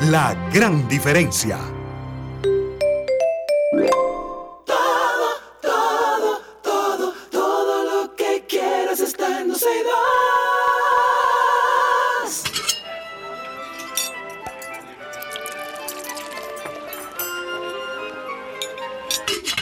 la gran diferencia. Todo, todo, todo, todo lo que quieras está en Hola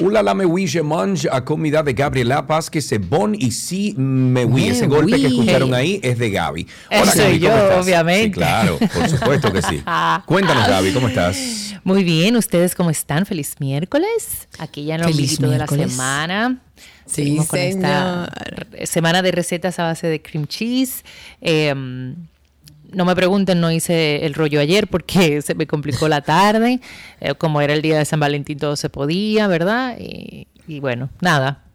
la me oui, je mange a comida de Gabriela Paz, que se bon y si me oui. Ese golpe que escucharon ahí es de Gaby. Hola Gaby, ¿cómo estás? obviamente. claro, por supuesto que sí. [LAUGHS] Cuéntanos Gaby, ¿cómo estás? Muy bien, ¿ustedes cómo están? Feliz miércoles. Aquí ya en el de la semana. Sí, con esta semana de recetas a base de cream cheese. Eh, no me pregunten, no hice el rollo ayer porque [LAUGHS] se me complicó la tarde. Eh, como era el día de San Valentín, todo se podía, ¿verdad? Y, y bueno, nada,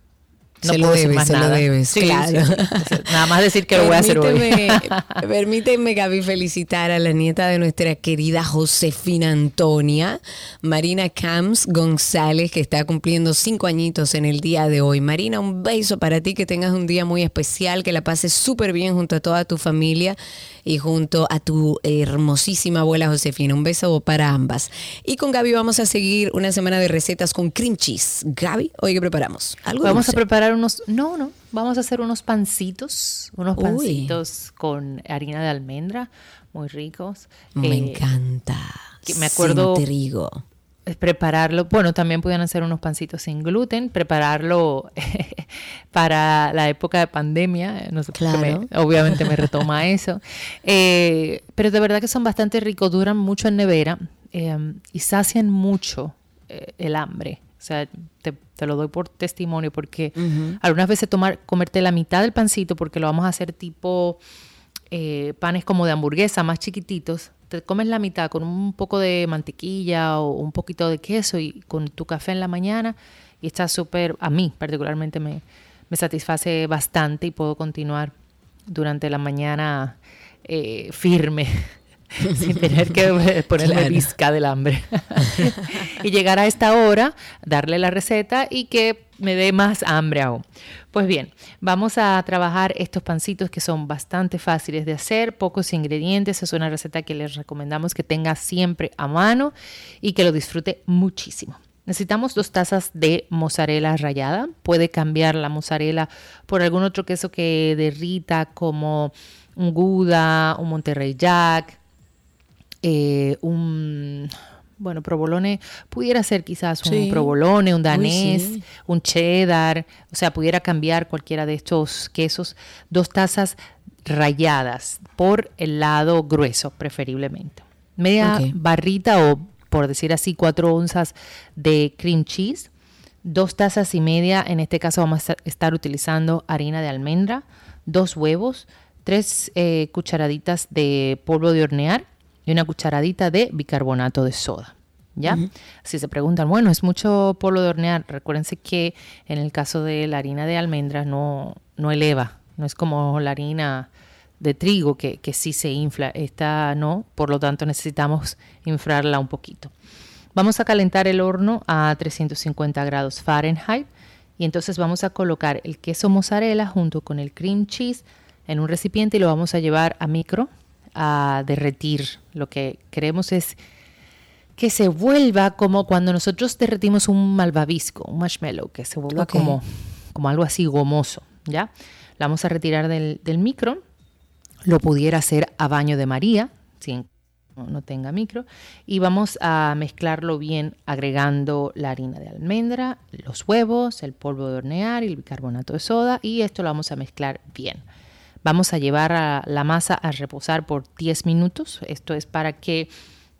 no se lo debes, se lo debes, claro. [LAUGHS] Nada más decir que lo voy a hacer hoy. [LAUGHS] [LAUGHS] permíteme, Gaby, felicitar a la nieta de nuestra querida Josefina Antonia, Marina Camps González, que está cumpliendo cinco añitos en el día de hoy. Marina, un beso para ti, que tengas un día muy especial, que la pases súper bien junto a toda tu familia y junto a tu hermosísima abuela Josefina. Un beso para ambas. Y con Gaby vamos a seguir una semana de recetas con cream cheese. Gaby, hoy qué preparamos? ¿Algo vamos a preparar unos, no, no, vamos a hacer unos pancitos, unos pancitos con harina de almendra, muy ricos. Me eh, encanta. me acuerdo. Sin trigo. Prepararlo, bueno, también pueden hacer unos pancitos sin gluten, prepararlo [LAUGHS] para la época de pandemia, no sé claro. obviamente me [LAUGHS] retoma eso, eh, pero de verdad que son bastante ricos, duran mucho en nevera eh, y sacian mucho el hambre. O sea, te, lo doy por testimonio porque algunas veces tomar, comerte la mitad del pancito porque lo vamos a hacer tipo eh, panes como de hamburguesa, más chiquititos. Te comes la mitad con un poco de mantequilla o un poquito de queso y con tu café en la mañana y está súper, a mí particularmente me, me satisface bastante y puedo continuar durante la mañana eh, firme. [LAUGHS] [LAUGHS] sin tener que ponerle visca del hambre. [LAUGHS] y llegar a esta hora, darle la receta y que me dé más hambre aún. Pues bien, vamos a trabajar estos pancitos que son bastante fáciles de hacer, pocos ingredientes. Es una receta que les recomendamos que tenga siempre a mano y que lo disfrute muchísimo. Necesitamos dos tazas de mozzarella rallada. Puede cambiar la mozzarella por algún otro queso que derrita como un Gouda, un Monterrey Jack, eh, un bueno, provolone pudiera ser quizás un provolone, un danés, un cheddar, o sea, pudiera cambiar cualquiera de estos quesos, dos tazas rayadas por el lado grueso, preferiblemente. Media barrita o, por decir así, cuatro onzas de cream cheese, dos tazas y media, en este caso vamos a estar utilizando harina de almendra, dos huevos, tres eh, cucharaditas de polvo de hornear y una cucharadita de bicarbonato de soda. ¿Ya? Si se preguntan, bueno, es mucho polvo de hornear. Recuérdense que en el caso de la harina de almendras no, no eleva, no es como la harina de trigo que, que sí se infla. Esta no, por lo tanto necesitamos inflarla un poquito. Vamos a calentar el horno a 350 grados Fahrenheit y entonces vamos a colocar el queso mozzarella junto con el cream cheese en un recipiente y lo vamos a llevar a micro a derretir. Lo que queremos es que se vuelva como cuando nosotros derretimos un malvavisco, un marshmallow, que se vuelva como, como algo así gomoso, ¿ya? La vamos a retirar del, micro. Lo pudiera hacer a baño de María, sin no, tenga micro. Y vamos a mezclarlo bien agregando la harina de almendra, los huevos, el polvo de hornear y el bicarbonato de soda. Y esto lo vamos a mezclar bien. Vamos a llevar la masa a reposar por 10 minutos. Esto es para que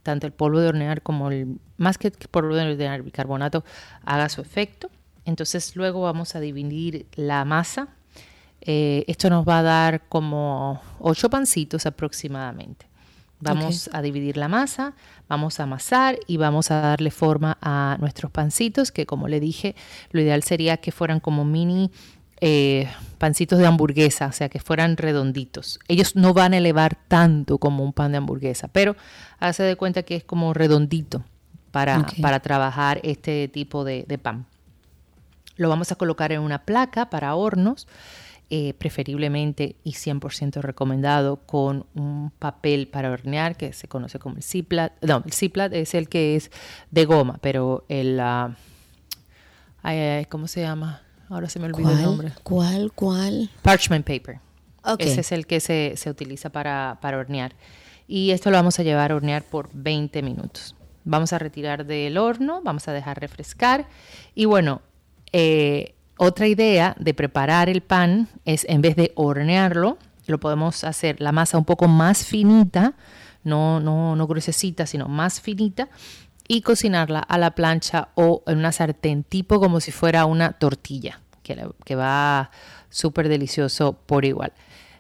tanto el polvo de hornear como el, más que el polvo de hornear, el bicarbonato haga su efecto. Entonces luego vamos a dividir la masa. Eh, esto nos va a dar como 8 pancitos aproximadamente. Vamos a dividir la masa, vamos a amasar y vamos a darle forma a nuestros pancitos, que como le dije, lo ideal sería que fueran como mini eh, pancitos de hamburguesa, o sea, que fueran redonditos. Ellos no van a elevar tanto como un pan de hamburguesa, pero hace de cuenta que es como redondito para, para trabajar este tipo de, pan. Lo vamos a colocar en una placa para hornos, eh, preferiblemente y 100% recomendado con un papel para hornear que se conoce como el Ziplat. No, el Ziplat es el que es de goma, pero el... Uh, ¿Cómo se llama? Ahora se me olvidó el nombre. ¿Cuál? ¿Cuál? Parchment paper. Ese es el que se, utiliza para, hornear. Y esto lo vamos a llevar a hornear por 20 minutos. Vamos a retirar del horno, vamos a dejar refrescar. Y bueno, eh, otra idea de preparar el pan es en vez de hornearlo, lo podemos hacer la masa un poco más finita, no, no, no gruesecita, sino más finita y cocinarla a la plancha o en una sartén tipo como si fuera una tortilla, que, que va súper delicioso por igual.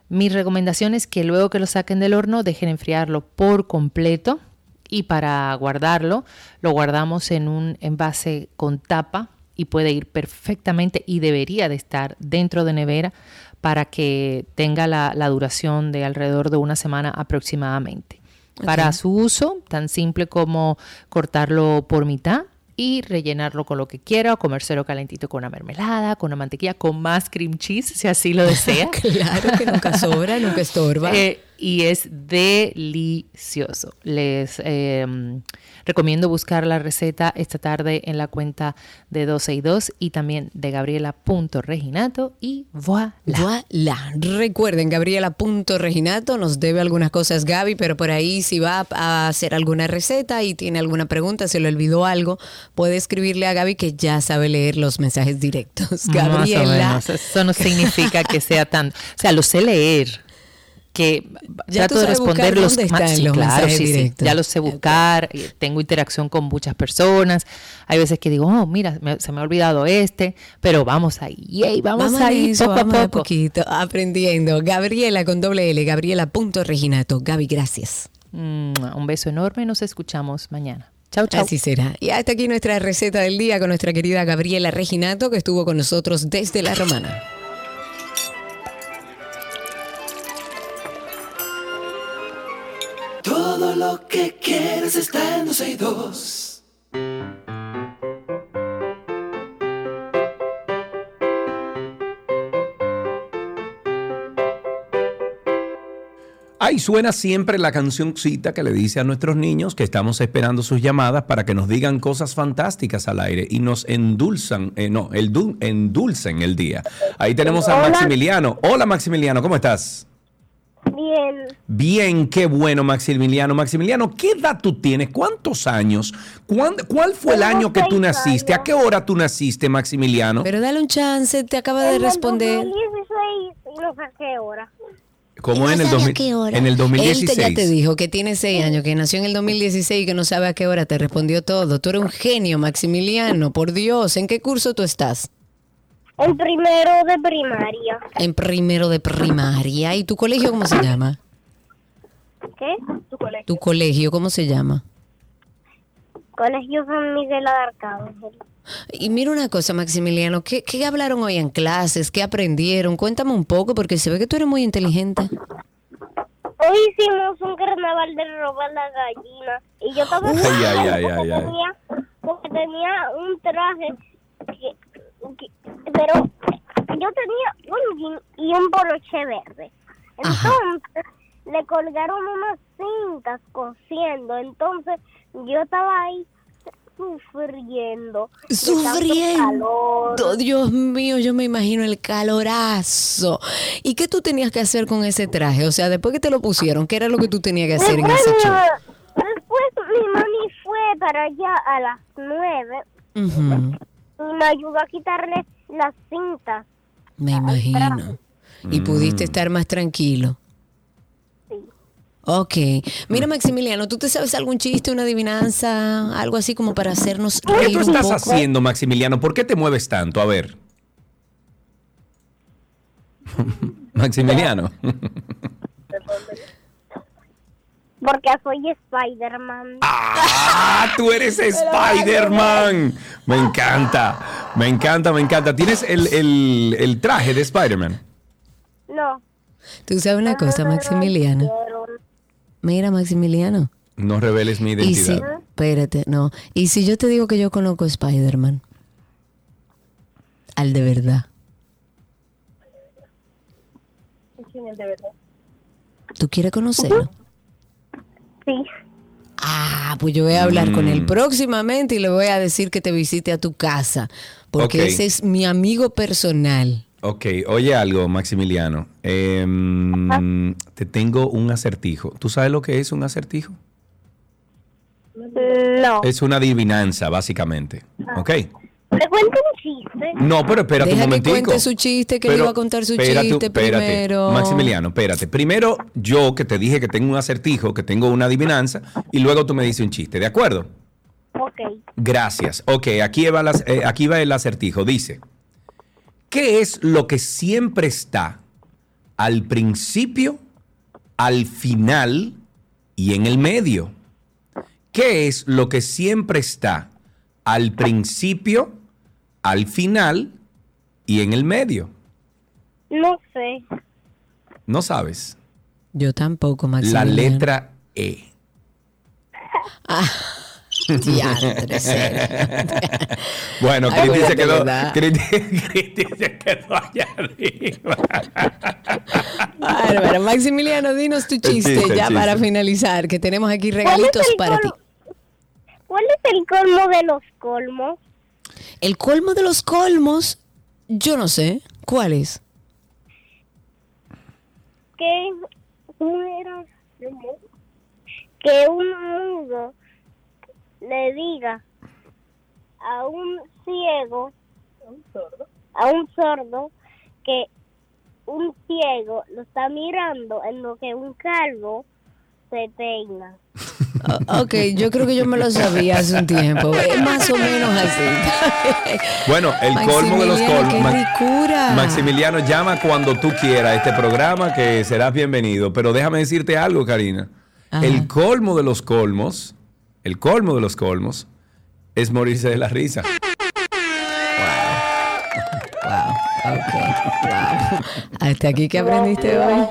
Mi recomendación es que luego que lo saquen del horno dejen enfriarlo por completo y para guardarlo lo guardamos en un envase con tapa y puede ir perfectamente y debería de estar dentro de nevera para que tenga la, la duración de alrededor de una semana aproximadamente para su uso, tan simple como cortarlo por mitad y rellenarlo con lo que quiera o comérselo calentito con una mermelada, con una mantequilla, con más cream cheese, si así lo [LAUGHS] desea. claro que nunca sobra, nunca estorba. Eh, y es delicioso. Les em, recomiendo buscar la receta esta tarde en la cuenta de 12 y 2 y también de Gabriela.reginato y voilà. Voilà. Recuerden, Gabriela.reginato nos debe algunas cosas Gaby, pero por ahí si va a hacer alguna receta y tiene alguna pregunta, se le olvidó algo, puede escribirle a Gaby que ya sabe leer los mensajes directos. Gabriela. Eso no significa que sea tan... O sea, lo sé leer que ya trato de responder los, más, claro, sí, ya los sé buscar, tengo interacción con muchas personas. Hay veces que digo, oh, mira, se me ha olvidado este, pero vamos ahí, yay, vamos, ahí, poco a poco. poquito, aprendiendo. Gabriela con doble L, Gabriela.reginato. Gaby, gracias. un beso enorme, nos escuchamos mañana. Chau, chau. Así será. Y hasta aquí nuestra receta del día con nuestra querida Gabriela Reginato, que estuvo con nosotros desde La Romana. Todo lo que quieres está en dos Ahí suena siempre la cancioncita que le dice a nuestros niños que estamos esperando sus llamadas para que nos digan cosas fantásticas al aire y nos endulzan, eh, no, el endulcen el día. Ahí tenemos a Maximiliano. Hola Maximiliano, ¿cómo estás? Bien. Bien, qué bueno, Maximiliano. Maximiliano, ¿qué edad tú tienes? ¿Cuántos años? ¿Cuál fue el año que tú naciste? ¿A qué hora tú naciste, Maximiliano? Pero dale un chance, te acaba de responder. En no sé qué hora. ¿Cómo en, el en el 2016? Él ya te dijo que tiene seis años, que nació en el 2016 y que no sabe a qué hora te respondió todo. Tú eres un genio, Maximiliano, por Dios. ¿En qué curso tú estás? En primero de primaria. En primero de primaria. ¿Y tu colegio cómo se llama? ¿Qué? Tu colegio. ¿Tu colegio cómo se llama? Colegio San Miguel Arcángel. Y mira una cosa, Maximiliano, ¿qué, ¿qué, hablaron hoy en clases? ¿Qué aprendieron? Cuéntame un poco, porque se ve que tú eres muy inteligente. Hoy hicimos un carnaval de robar la gallina. Y yo estaba... Ay, ay, ay, ay, ay. Tenía, porque tenía un traje que, pero yo tenía un jean y un poloche verde. Entonces le colgaron unas cintas cosiendo. Entonces yo estaba ahí sufriendo. Sufriendo. Dios mío, yo me imagino el calorazo. ¿Y qué tú tenías que hacer con ese traje? O sea, después que te lo pusieron, ¿qué era lo que tú tenías que hacer en ese show? Después mi mami fue para allá a las nueve y me ayudó a quitarle las cintas. Me imagino. Y pudiste mm. estar más tranquilo. Ok. Mira, Maximiliano, ¿tú te sabes algún chiste, una adivinanza, algo así como para hacernos reír ¿Qué tú estás haciendo, Maximiliano? ¿Por qué te mueves tanto? A ver. [LAUGHS] Maximiliano. Porque soy Spider-Man. [LAUGHS] ¡Ah! ¡Tú eres Spider-Man! Me encanta, me encanta, me encanta. ¿Tienes el, el, el traje de Spider-Man? No. Tú sabes una cosa, Maximiliano. Mira, Maximiliano. No reveles mi identidad. espérate, no. ¿Y si yo te digo que yo conozco a Spider-Man? Al de verdad. ¿Quién es de verdad? ¿Tú quieres conocerlo? [LAUGHS] Sí. Ah, pues yo voy a hablar con él mm. próximamente y le voy a decir que te visite a tu casa, porque ese es mi amigo personal. Ok, oye algo, Maximiliano. Em, te tengo un acertijo. ¿Tú sabes lo que es un acertijo? No. Es una adivinanza, básicamente. ¿Ok? ¿Le cuento un chiste? No, pero espérate un momentico. que cuente su chiste, que le iba a contar su chiste primero. Maximiliano, espérate. Primero yo que te dije que tengo un acertijo, que tengo una adivinanza, y luego tú me dices un chiste, ¿de acuerdo? Ok. Gracias. Ok, aquí va, eh, aquí va el acertijo. Dice... ¿Qué es lo que siempre está al principio, al final y en el medio? ¿Qué es lo que siempre está al principio, al final y en el medio? No sé. ¿No sabes? Yo tampoco, Max. La letra E. ah. [LAUGHS] bueno, [LAUGHS] Cristi se quedó. Cristi se quedó allá arriba. Bárbara, [LAUGHS] Maximiliano, dinos tu chiste, ya para finalizar, que tenemos aquí regalitos para ti. ¿Cuál es el colmo de los colmos? El colmo de los colmos, yo no sé. ¿Cuál es? Que que un mudo le diga a un ciego, a un sordo, que un ciego lo está mirando en lo que un calvo se peina. Ok, yo creo que yo me lo sabía hace un tiempo. Es más o menos así. [LAUGHS] bueno, el colmo de los colmos. Maximiliano, llama cuando tú quieras a este programa que serás bienvenido. Pero déjame decirte algo, Karina. El colmo de los colmos el colmo de los colmos es morirse de la risa. Wow. [LAUGHS] Ok. Wow. [LAUGHS] Hasta aquí que aprendiste hoy.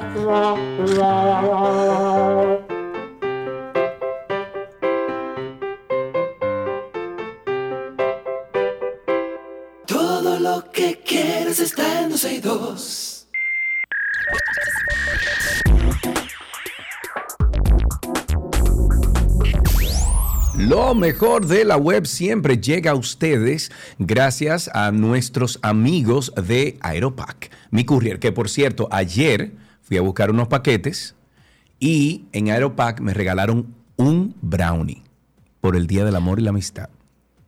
Lo mejor de la web siempre llega a ustedes gracias a nuestros amigos de Aeropack, mi courier, que por cierto, ayer fui a buscar unos paquetes y en Aeropack me regalaron un brownie por el Día del Amor y la Amistad.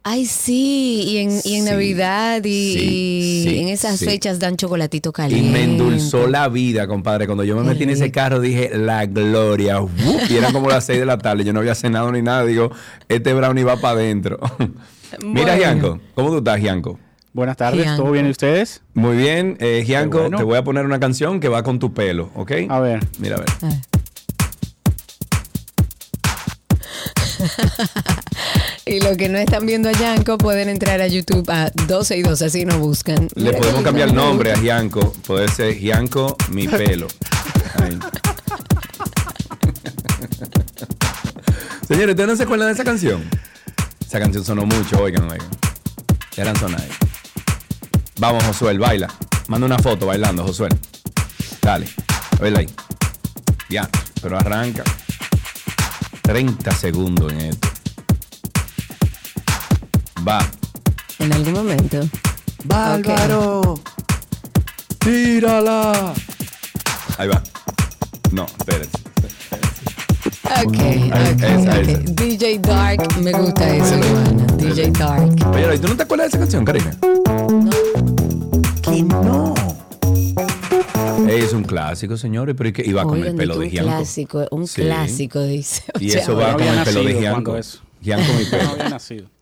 Ay, sí, y en, y en Navidad y, en esas fechas dan chocolatito caliente. Y me endulzó la vida, compadre. Cuando yo me metí en ese carro dije, la gloria. y era como las seis de la tarde, yo no había cenado ni nada. Digo, este brownie va para adentro. [LAUGHS] Mira, Gianco, ¿cómo tú estás, Gianco? Buenas tardes, ¿todo bien y ustedes? Muy bien, eh, Gianco, te voy a poner una canción que va con tu pelo, ¿ok? A ver. Mira, a ver. [LAUGHS] y lo que no están viendo a Gianco pueden entrar a YouTube a 12 y 2, así nos buscan. Le podemos cambiar el nombre a Gianco, puede ser Gianco mi pelo. [LAUGHS] Señores, ¿ustedes no se acuerdan de esa canción? Esa canción sonó mucho, oigan, oigan. Eran sonadas. Vamos, Josué, baila. Manda una foto bailando, Josué. Dale, baila ahí. Ya, pero arranca. 30 segundos en esto. Va. En algún momento. Bárbaro. Tírala. Ahí va. No, espérense. Ok, ok, DJ Dark, me gusta eso, Johanna. DJ Dark. Oye, ¿y tú no te acuerdas de esa canción, Karina? No. Que no. Es un clásico, señores, pero iba con el pelo de Gianco. Un clásico, un clásico, dice. Y eso va con el pelo de Gianco. Gianco mi [LAUGHS] pelo. No había nacido.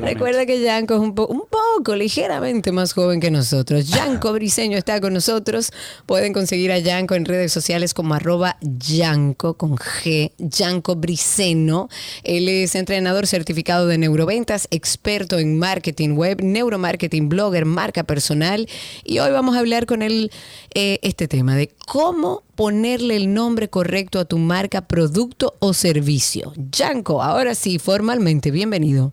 Recuerda que Yanko es un, un, poco, ligeramente más joven que nosotros. Yanko [LAUGHS] Briseño está con nosotros. Pueden conseguir a Yanko en redes sociales como arroba Yanko con G, Yanko Briceno. Él es entrenador certificado de neuroventas, experto en marketing web, neuromarketing, blogger, marca personal. Y hoy vamos a hablar con él eh, este tema de cómo ponerle el nombre correcto a tu marca, producto o servicio. Yanko, ahora sí, formalmente, bienvenido.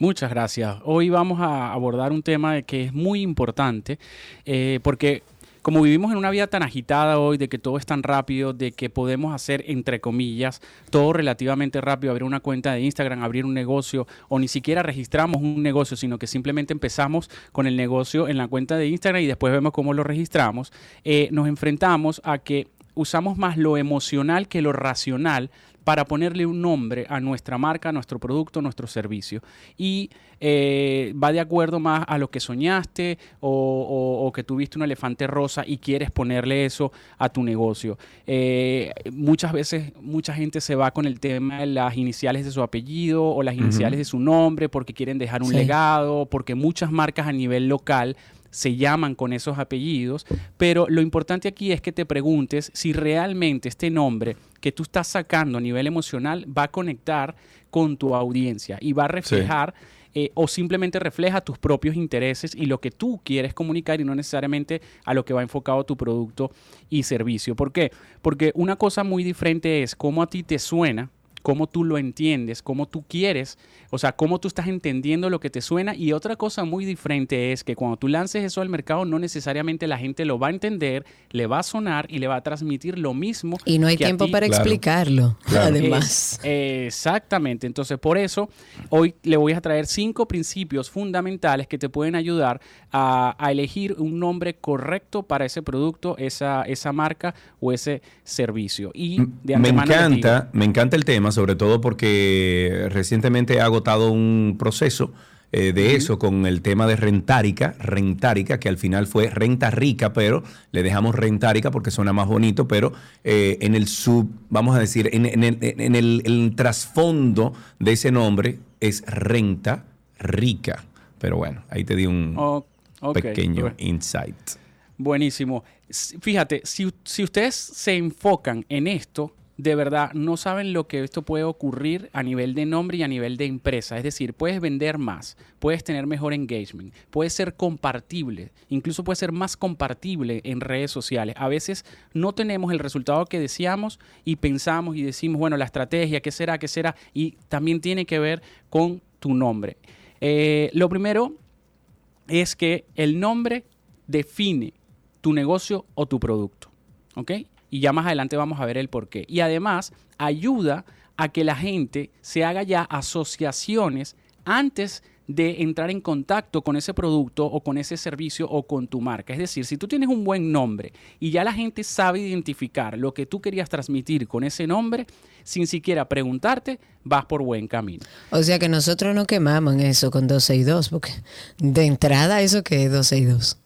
Muchas gracias. Hoy vamos a abordar un tema que es muy importante eh, porque como vivimos en una vida tan agitada hoy, de que todo es tan rápido, de que podemos hacer, entre comillas, todo relativamente rápido, abrir una cuenta de Instagram, abrir un negocio, o ni siquiera registramos un negocio, sino que simplemente empezamos con el negocio en la cuenta de Instagram y después vemos cómo lo registramos, eh, nos enfrentamos a que usamos más lo emocional que lo racional para ponerle un nombre a nuestra marca, a nuestro producto, a nuestro servicio. Y eh, va de acuerdo más a lo que soñaste o, que tuviste un elefante rosa y quieres ponerle eso a tu negocio. Eh, muchas veces mucha gente se va con el tema de las iniciales de su apellido o las iniciales de su nombre porque quieren dejar un legado, porque muchas marcas a nivel local se llaman con esos apellidos, pero lo importante aquí es que te preguntes si realmente este nombre que tú estás sacando a nivel emocional va a conectar con tu audiencia y va a reflejar eh, o simplemente refleja tus propios intereses y lo que tú quieres comunicar y no necesariamente a lo que va enfocado tu producto y servicio. ¿Por qué? Porque una cosa muy diferente es cómo a ti te suena cómo tú lo entiendes, cómo tú quieres, o sea, cómo tú estás entendiendo lo que te suena. Y otra cosa muy diferente es que cuando tú lances eso al mercado, no necesariamente la gente lo va a entender, le va a sonar y le va a transmitir lo mismo. Y no hay tiempo para explicarlo, además. exactamente. Entonces, por eso, hoy le voy a traer cinco principios fundamentales que te pueden ayudar a, elegir un nombre correcto para ese producto, esa, esa marca o ese servicio. Y de me encanta, me encanta el tema sobre todo porque recientemente he agotado un proceso eh, de eso con el tema de rentárica, rentárica, que al final fue renta rica, pero le dejamos rentárica porque suena más bonito, pero eh, en el sub, vamos a decir, en, el, trasfondo de ese nombre es renta rica. Pero bueno, ahí te di un pequeño insight. Buenísimo. Fíjate, si, si ustedes se enfocan en esto, de verdad no saben lo que esto puede ocurrir a nivel de nombre y a nivel de empresa. Es decir, puedes vender más, puedes tener mejor engagement, puedes ser compartible, incluso puede ser más compartible en redes sociales. A veces no tenemos el resultado que deseamos y pensamos y decimos, bueno, la estrategia, ¿qué será? ¿Qué será? Y también tiene que ver con tu nombre. Eh, lo primero es que el nombre define tu negocio o tu producto. ¿Ok? Y ya más adelante vamos a ver el por qué. Y además ayuda a que la gente se haga ya asociaciones antes de entrar en contacto con ese producto o con ese servicio o con tu marca. Es decir, si tú tienes un buen nombre y ya la gente sabe identificar lo que tú querías transmitir con ese nombre, sin siquiera preguntarte, vas por buen camino. O sea que nosotros no quemamos eso con 262, porque de entrada eso que es 262.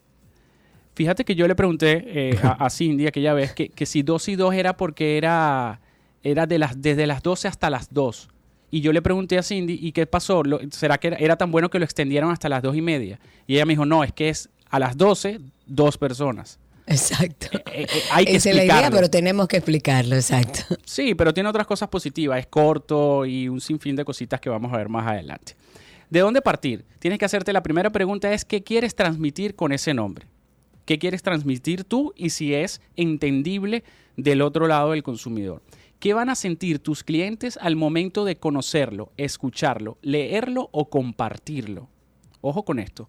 Fíjate que yo le pregunté eh, a, [LAUGHS] Cindy aquella vez que, que si 2 y 2 era porque era, era de las, desde las 12 hasta las 2. Y yo le pregunté a Cindy, ¿y qué pasó? ¿Será que era, tan bueno que lo extendieron hasta las dos y media? Y ella me dijo, no, es que es a las 12, dos personas. Exacto. Eh, eh, eh, hay que Esa es la idea, pero tenemos que explicarlo, exacto. Sí, pero tiene otras cosas positivas. Es corto y un sinfín de cositas que vamos a ver más adelante. ¿De dónde partir? Tienes que hacerte la primera pregunta es ¿qué quieres transmitir con ese nombre? ¿Qué quieres transmitir tú y si es entendible del otro lado del consumidor? ¿Qué van a sentir tus clientes al momento de conocerlo, escucharlo, leerlo o compartirlo? Ojo con esto.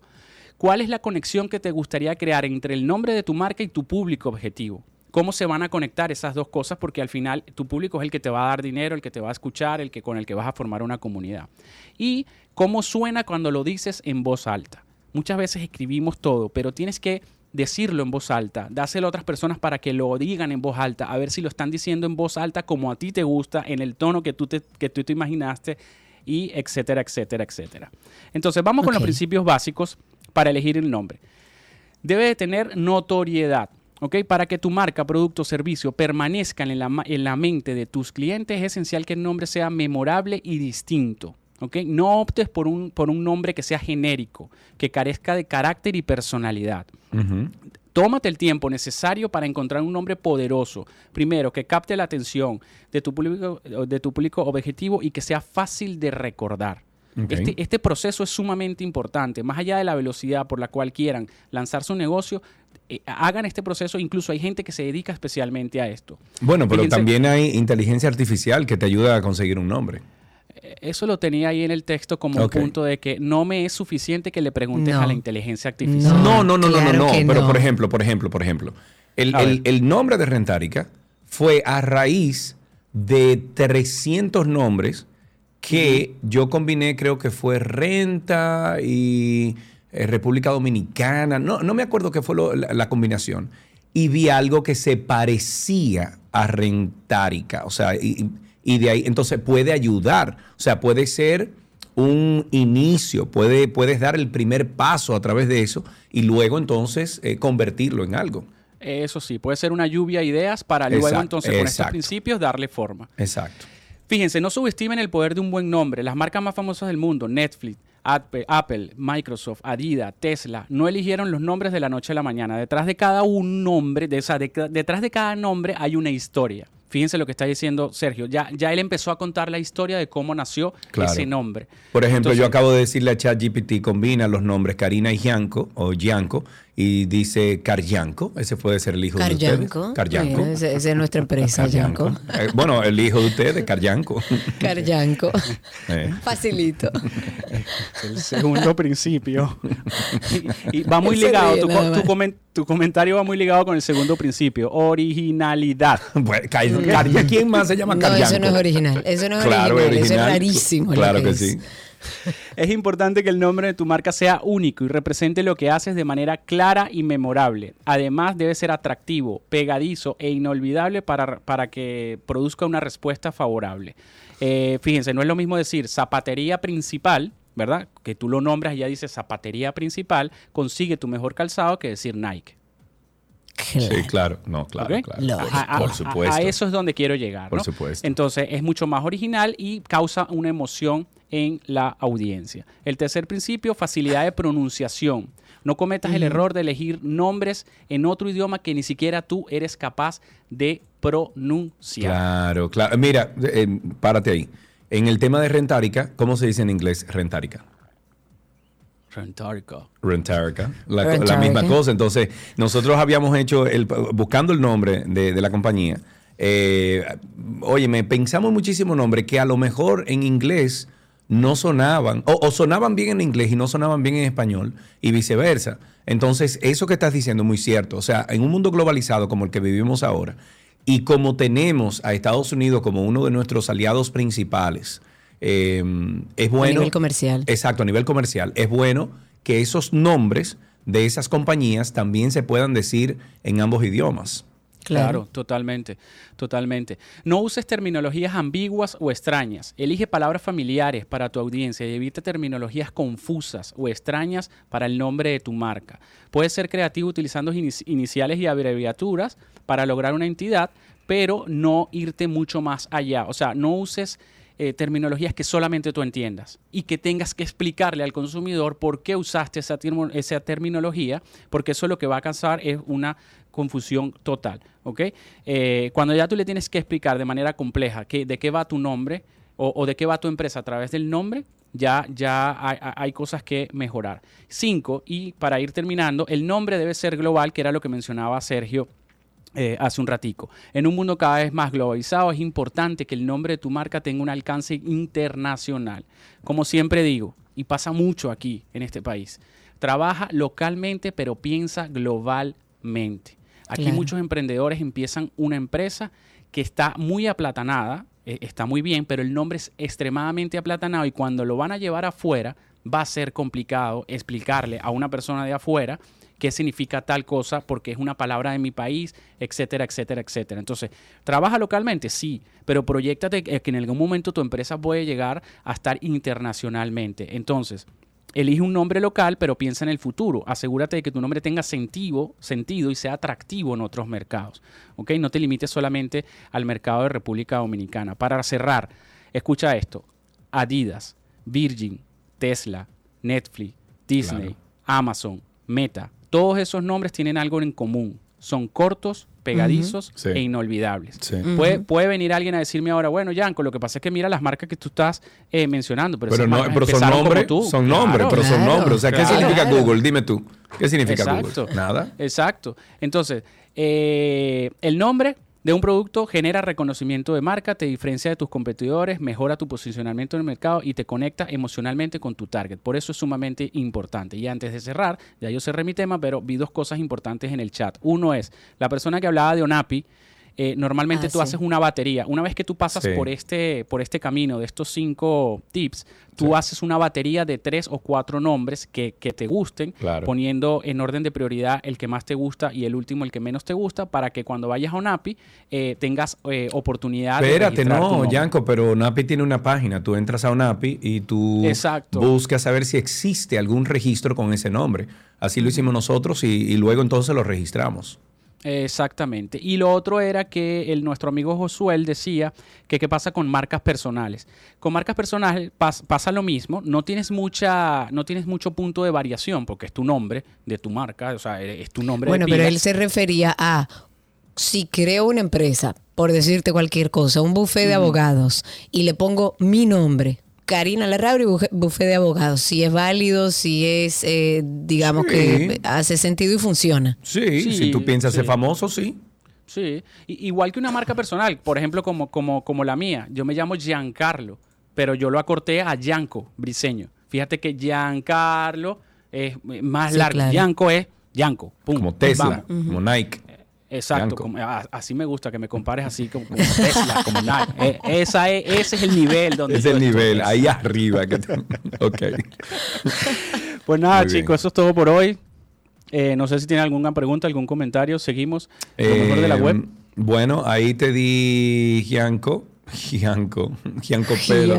¿Cuál es la conexión que te gustaría crear entre el nombre de tu marca y tu público objetivo? ¿Cómo se van a conectar esas dos cosas? Porque al final tu público es el que te va a dar dinero, el que te va a escuchar, el que con el que vas a formar una comunidad. Y cómo suena cuando lo dices en voz alta. Muchas veces escribimos todo, pero tienes que decirlo en voz alta, dáselo a otras personas para que lo digan en voz alta, a ver si lo están diciendo en voz alta como a ti te gusta, en el tono que tú te, que tú te imaginaste, y etcétera, etcétera, etcétera. Entonces, vamos con los principios básicos para elegir el nombre. Debe de tener notoriedad. ¿ok? Para que tu marca, producto o servicio permanezcan en la, en la mente de tus clientes, es esencial que el nombre sea memorable y distinto. No optes por un, por un nombre que sea genérico, que carezca de carácter y personalidad. Tómate el tiempo necesario para encontrar un nombre poderoso. Primero, que capte la atención de tu público, de tu público objetivo y que sea fácil de recordar. Este, este, proceso es sumamente importante. Más allá de la velocidad por la cual quieran lanzar su negocio, eh, hagan este proceso. Incluso hay gente que se dedica especialmente a esto. Bueno, pero también hay inteligencia artificial que te ayuda a conseguir un nombre eso lo tenía ahí en el texto como un punto de que no me es suficiente que le preguntes a la inteligencia artificial. No, no, no, no, no, no. Pero por ejemplo, por ejemplo, por ejemplo, el, nombre de Rentárica fue a raíz de 300 nombres que yo combiné, creo que fue Renta y eh, República Dominicana, no, no me acuerdo qué fue la, combinación, y vi algo que se parecía a Rentárica, o sea, y, y de ahí entonces puede ayudar, o sea, puede ser un inicio, puede, puedes dar el primer paso a través de eso y luego entonces eh, convertirlo en algo. Eso sí, puede ser una lluvia de ideas para luego entonces con estos principios darle forma. Exacto. Fíjense, no subestimen el poder de un buen nombre. Las marcas más famosas del mundo, Netflix, Apple, Microsoft, Adidas, Tesla, no eligieron los nombres de la noche a la mañana. Detrás de cada un nombre, de, esa, detrás de cada nombre hay una historia. Fíjense lo que está diciendo Sergio. Ya, ya él empezó a contar la historia de cómo nació ese nombre. Por ejemplo, yo acabo de decirle a ChatGPT, combina los nombres Karina y Gianco, o Gianco, y dice Caryanco. Ese puede ser el hijo de ustedes. Caryanco. Esa es nuestra empresa, Gianco. Eh, bueno, el hijo de ustedes, Caryanco. [LAUGHS] Caryanco. Eh. Facilito. [LAUGHS] El segundo principio. y, va muy ligado. Tu, comentario va muy ligado con el segundo principio. Originalidad. [LAUGHS] ¿quién más se llama Caryanco? No, eso no es original. Eso no es original. Eso es rarísimo. Claro que sí. es [LAUGHS] importante que el nombre de tu marca sea único y represente lo que haces de manera clara y memorable. Además, debe ser atractivo, pegadizo e inolvidable para, para que produzca una respuesta favorable. Eh, fíjense, no es lo mismo decir zapatería principal, ¿verdad? Que tú lo nombras y ya dices zapatería principal, consigue tu mejor calzado que decir Nike. Sí, claro, no, claro, claro. Por, supuesto. A, eso es donde quiero llegar. Por supuesto. Entonces es mucho más original y causa una emoción en la audiencia. El tercer principio, facilidad de pronunciación. No cometas el error de elegir nombres en otro idioma que ni siquiera tú eres capaz de pronunciar. Claro, claro. Mira, eh, párate ahí. En el tema de rentárica, ¿cómo se dice en inglés rentárica? Rentarica. Rentarica. La, misma cosa. Entonces, nosotros habíamos hecho, el, buscando el nombre de, la compañía, eh, oye, me pensamos muchísimo nombre que a lo mejor en inglés no sonaban, o, sonaban bien en inglés y no sonaban bien en español, y viceversa. Entonces, eso que estás diciendo es muy cierto. O sea, en un mundo globalizado como el que vivimos ahora, y como tenemos a Estados Unidos como uno de nuestros aliados principales, Em, es bueno. A nivel comercial. Exacto, a nivel comercial. Es bueno que esos nombres de esas compañías también se puedan decir en ambos idiomas. Claro. totalmente, totalmente. No uses terminologías ambiguas o extrañas. Elige palabras familiares para tu audiencia y evita terminologías confusas o extrañas para el nombre de tu marca. Puedes ser creativo utilizando iniciales y abreviaturas para lograr una entidad, pero no irte mucho más allá. O sea, no uses eh, terminologías que solamente tú entiendas y que tengas que explicarle al consumidor por qué usaste esa, terminología, porque eso lo que va a causar es una confusión total. ¿ok? Eh, cuando ya tú le tienes que explicar de manera compleja que, de qué va tu nombre o, de qué va tu empresa a través del nombre, ya, ya hay, cosas que mejorar. Cinco, y para ir terminando, el nombre debe ser global, que era lo que mencionaba Sergio. Eh, hace un ratico. En un mundo cada vez más globalizado es importante que el nombre de tu marca tenga un alcance internacional. Como siempre digo, y pasa mucho aquí en este país, trabaja localmente pero piensa globalmente. Aquí muchos emprendedores empiezan una empresa que está muy aplatanada, eh, está muy bien, pero el nombre es extremadamente aplatanado y cuando lo van a llevar afuera va a ser complicado explicarle a una persona de afuera qué significa tal cosa porque es una palabra de mi país, etcétera, etcétera, etcétera. Entonces, ¿trabaja localmente? Sí, pero proyectate que en algún momento tu empresa puede llegar a estar internacionalmente. Entonces, Elige un nombre local, pero piensa en el futuro. Asegúrate de que tu nombre tenga sentido, sentido y sea atractivo en otros mercados. ¿ok? No te limites solamente al mercado de República Dominicana. Para cerrar, escucha esto. Adidas, Virgin, Tesla, Netflix, Disney, Amazon, Meta. Todos esos nombres tienen algo en común. Son cortos, pegadizos e inolvidables. puede, puede, venir alguien a decirme ahora, bueno, Yanko, lo que pasa es que mira las marcas que tú estás eh, mencionando. Pero, pero, no, pero son nombres, son nombres, pero son nombres. O sea, ¿qué significa Google? Dime tú. ¿Qué significa Google? Nada. Exacto. Entonces, eh, el nombre de un producto genera reconocimiento de marca, te diferencia de tus competidores, mejora tu posicionamiento en el mercado y te conecta emocionalmente con tu target. Por eso es sumamente importante. Y antes de cerrar, ya yo cerré mi tema, pero vi dos cosas importantes en el chat. Uno es, la persona que hablaba de ONAPI, eh, normalmente ah, tú haces una batería. Una vez que tú pasas por, este, por este camino de estos cinco tips, tú haces una batería de tres o cuatro nombres que, te gusten, poniendo en orden de prioridad el que más te gusta y el último el que menos te gusta, para que cuando vayas a ONAPI eh, tengas eh, oportunidad Espérate, no, Yanko, pero ONAPI tiene una página. Tú entras a ONAPI y tú buscas saber si existe algún registro con ese nombre. Así lo hicimos nosotros y luego entonces lo registramos. Exactamente. Y lo otro era que el, nuestro amigo Josuel decía que qué pasa con marcas personales. Con marcas personales pasa lo mismo, no tienes mucha, no tienes mucho punto de variación porque es tu nombre de tu marca, o sea, es tu nombre. Bueno, pero él se refería a si creo una empresa, por decirte cualquier cosa, un buffet de abogados y le pongo mi nombre, Karina Larrauri, bufé de abogados, si es válido, si es, eh, digamos que hace sentido y funciona. Sí, si tú piensas ser famoso, sí. Sí, igual que una marca personal, por ejemplo, como, como, como la mía, yo me llamo Giancarlo, pero yo lo acorté a Gianco, briseño. Fíjate que Giancarlo es más largo, Gianco es Gianco, Como Tesla, como Nike. Exacto, así me gusta que me compares así como, [LAUGHS] Tesla, como Nike. Eh, esa es, ese es el nivel donde. Es el nivel, ahí arriba. Que [LAUGHS] ok. Pues nada, chicos, eso es todo por hoy. Eh, no sé si tienen alguna pregunta, algún comentario. Seguimos. Lo mejor de la web. Em, bueno, ahí te di Gianco. Gianco, Gianco Pelo.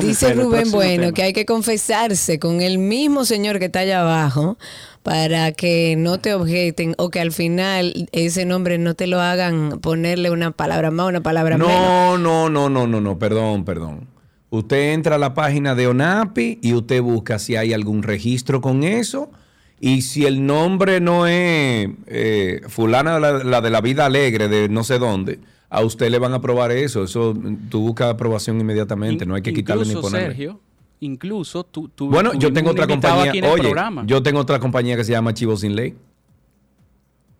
Dice Rubén Bueno que hay que confesarse con el mismo señor que está allá abajo para que no te objeten o que al final ese nombre no te lo hagan ponerle una palabra más, una palabra no, menos. No, no, no, no, no, no, perdón, perdón. Usted entra a la página de ONAPI y usted busca si hay algún registro con eso. Y si el nombre no es eh, fulana la, de la vida alegre de no sé dónde, a usted le van a aprobar eso. Eso tú buscas aprobación inmediatamente, no hay que quitarle ni ponerle. Incluso tú... bueno, yo tengo otra compañía, oye, yo tengo otra compañía que se llama Chivo Sin Ley.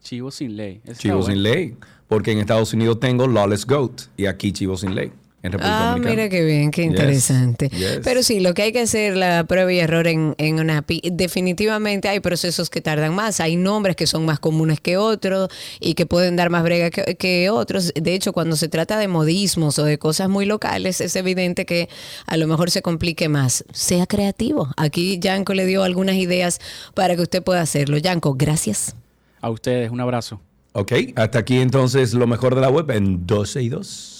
Chivo Sin Ley. Chivo Sin Ley. Porque en Estados Unidos tengo Lawless Goat y aquí Chivo Sin Ley. Ah, mira qué bien, qué interesante. Pero sí, lo que hay que hacer, la prueba y error en, en una API, definitivamente hay procesos que tardan más, hay nombres que son más comunes que otros y que pueden dar más brega que, otros. De hecho, cuando se trata de modismos o de cosas muy locales, es evidente que a lo mejor se complique más. Sea creativo. Aquí Yanko le dio algunas ideas para que usted pueda hacerlo. Yanko, gracias. A ustedes, un abrazo. Ok, hasta aquí entonces lo mejor de la web en 12 y 2.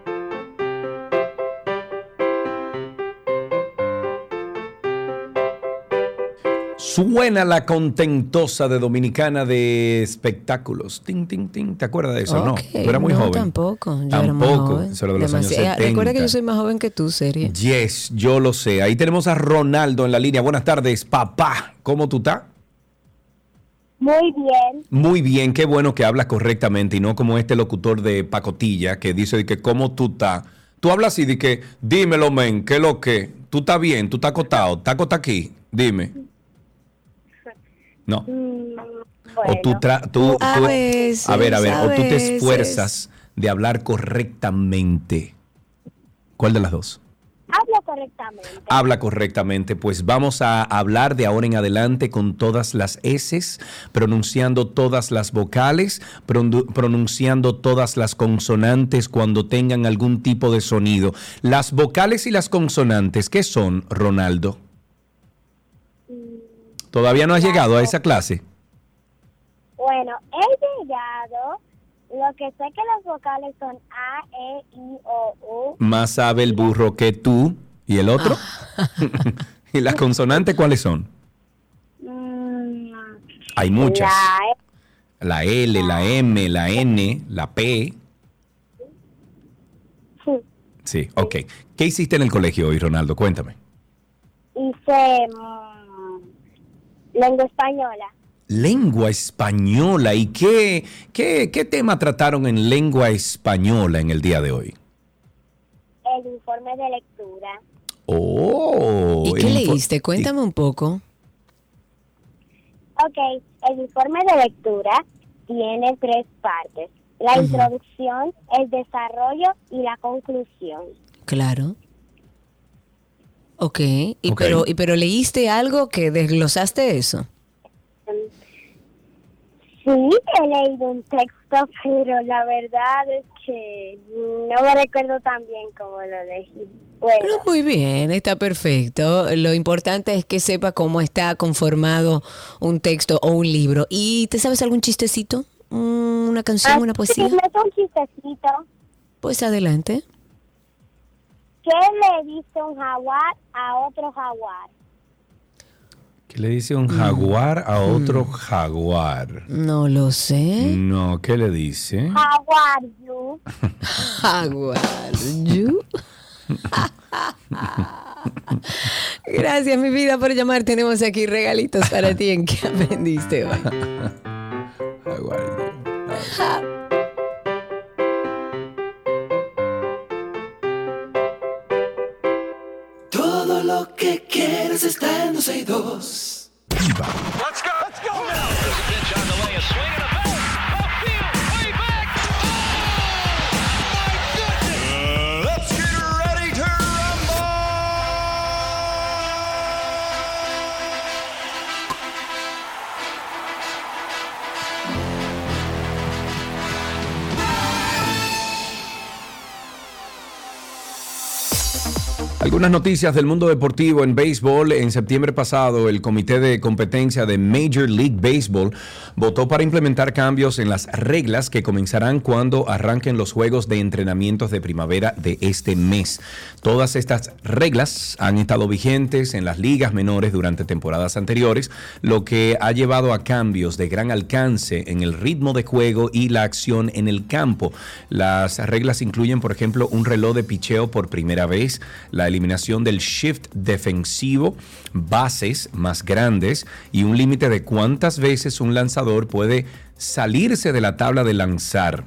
Suena la contentosa de Dominicana de espectáculos. Ting, ting, ting. ¿Te acuerdas de eso? no. Tú eras muy joven. Tampoco. Yo tampoco. Eso era de los años 70. Recuerda que yo soy más joven que tú, serie. Yes, yo lo sé. Ahí tenemos a Ronaldo en la línea. Buenas tardes, papá. ¿Cómo tú estás? Muy bien. Muy bien, qué bueno que hablas correctamente y no como este locutor de pacotilla que dice que cómo tú estás. Tú hablas así de que, dímelo, men, ¿qué es lo que? ¿Tú estás bien? ¿Tú estás acotado? ¿Estás acotado aquí? Dime. No. Mm, o tú, tú, a, a ver, a ver, o tú te esfuerzas de hablar correctamente. ¿Cuál de las dos? Habla correctamente. Habla correctamente. Pues vamos a hablar de ahora en adelante con todas las S, pronunciando todas las vocales, pronunciando todas las consonantes cuando tengan algún tipo de sonido. Las vocales y las consonantes, ¿qué son, Ronaldo? ¿Todavía no has llegado a esa clase? Bueno, he llegado. Lo que sé que las vocales son A, E, I, O, U. Más sabe el burro que tú. ¿Y el otro? [LAUGHS] ¿Y las consonantes cuáles son? Mm, Hay muchas. La, e. L, la M, la N, la P. Sí. Sí, ok. ¿Qué hiciste en el colegio hoy, Ronaldo? Cuéntame. Hice mm, lengua española lengua española. ¿Y qué, qué, qué tema trataron en lengua española en el día de hoy? El informe de lectura. Oh. ¿Y qué leíste? Cuéntame un poco. Ok, el informe de lectura tiene tres partes. La introducción, el desarrollo y la conclusión. Claro. Ok, y, Pero, y pero leíste algo que desglosaste eso. Sí, he leído un texto, pero la verdad es que no me recuerdo tan bien como lo leí. Bueno. muy bien, está perfecto. Lo importante es que sepa cómo está conformado un texto o un libro. ¿Y te sabes algún chistecito? ¿Una canción, ah, una poesía? Sí, me un chistecito. Pues adelante. ¿Qué le dice un jaguar a otro jaguar? ¿Qué le dice un jaguar a mm. otro jaguar? No lo sé. No, ¿qué le dice? Jaguar you. [LAUGHS] jaguar you. [LAUGHS] Gracias, mi vida, por llamar. Tenemos aquí regalitos para ti. ¿En qué aprendiste hoy? [LAUGHS] jaguar you. Que quieres está en 12 y 2. Viva. Let's go, let's go. There's Algunas noticias del mundo deportivo en béisbol. En septiembre pasado, el Comité de Competencia de Major League Baseball votó para implementar cambios en las reglas que comenzarán cuando arranquen los juegos de entrenamientos de primavera de este mes. Todas estas reglas han estado vigentes en las ligas menores durante temporadas anteriores, lo que ha llevado a cambios de gran alcance en el ritmo de juego y la acción en el campo. Las reglas incluyen, por ejemplo, un reloj de picheo por primera vez, la eliminación del shift defensivo, bases más grandes y un límite de cuántas veces un lanzador puede salirse de la tabla de lanzar.